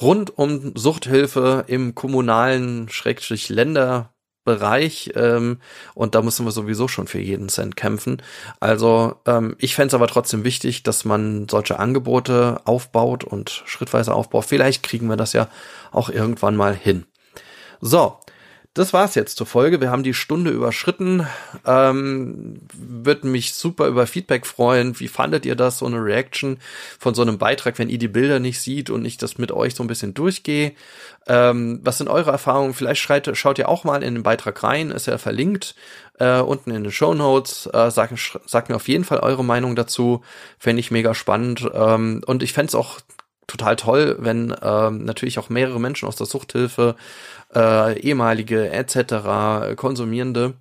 rund um Suchthilfe im kommunalen Schrägstrich Länder Bereich ähm, und da müssen wir sowieso schon für jeden Cent kämpfen. Also ähm, ich fände es aber trotzdem wichtig, dass man solche Angebote aufbaut und schrittweise aufbaut. Vielleicht kriegen wir das ja auch irgendwann mal hin. So, das war's jetzt zur Folge. Wir haben die Stunde überschritten. Ähm, Würde mich super über Feedback freuen. Wie fandet ihr das, so eine Reaction von so einem Beitrag, wenn ihr die Bilder nicht sieht und ich das mit euch so ein bisschen durchgehe? Ähm, was sind eure Erfahrungen? Vielleicht schreit, schaut ihr auch mal in den Beitrag rein, ist ja verlinkt äh, unten in den Show Notes. Äh, sagt, sagt mir auf jeden Fall eure Meinung dazu. Fände ich mega spannend. Ähm, und ich fände es auch total toll, wenn ähm, natürlich auch mehrere Menschen aus der Suchthilfe äh, ehemalige etc. Konsumierende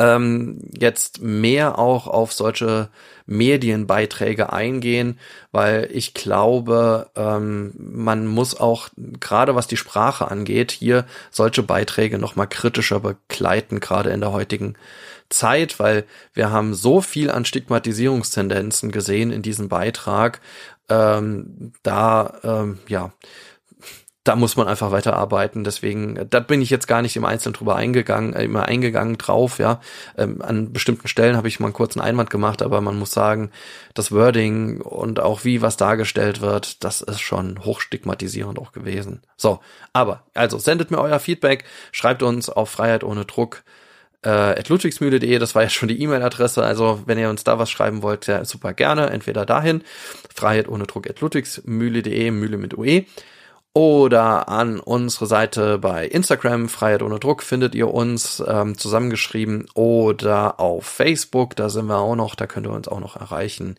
ähm, jetzt mehr auch auf solche Medienbeiträge eingehen, weil ich glaube, ähm, man muss auch gerade was die Sprache angeht, hier solche Beiträge noch mal kritischer begleiten, gerade in der heutigen Zeit, weil wir haben so viel an Stigmatisierungstendenzen gesehen in diesem Beitrag, ähm, da ähm, ja da muss man einfach weiterarbeiten. Deswegen, da bin ich jetzt gar nicht im Einzelnen drüber eingegangen, äh, immer eingegangen drauf, ja. Ähm, an bestimmten Stellen habe ich mal einen kurzen Einwand gemacht, aber man muss sagen, das Wording und auch wie was dargestellt wird, das ist schon hochstigmatisierend auch gewesen. So, aber, also sendet mir euer Feedback, schreibt uns auf Freiheit ohne Druck äh, ludwigsmühle.de, das war ja schon die E-Mail-Adresse, also wenn ihr uns da was schreiben wollt, ja, super gerne, entweder dahin, Freiheit ohne Druck at ludwigsmühle.de, Mühle mit UE, oder an unsere Seite bei Instagram, Freiheit ohne Druck, findet ihr uns ähm, zusammengeschrieben oder auf Facebook, da sind wir auch noch, da könnt ihr uns auch noch erreichen.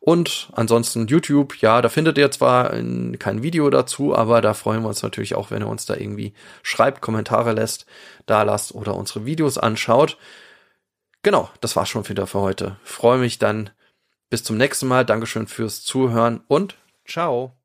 Und ansonsten YouTube, ja, da findet ihr zwar kein Video dazu, aber da freuen wir uns natürlich auch, wenn ihr uns da irgendwie schreibt, Kommentare lässt, da lasst oder unsere Videos anschaut. Genau, das war schon wieder für heute. Freue mich dann Bis zum nächsten Mal. Dankeschön fürs Zuhören und ciao.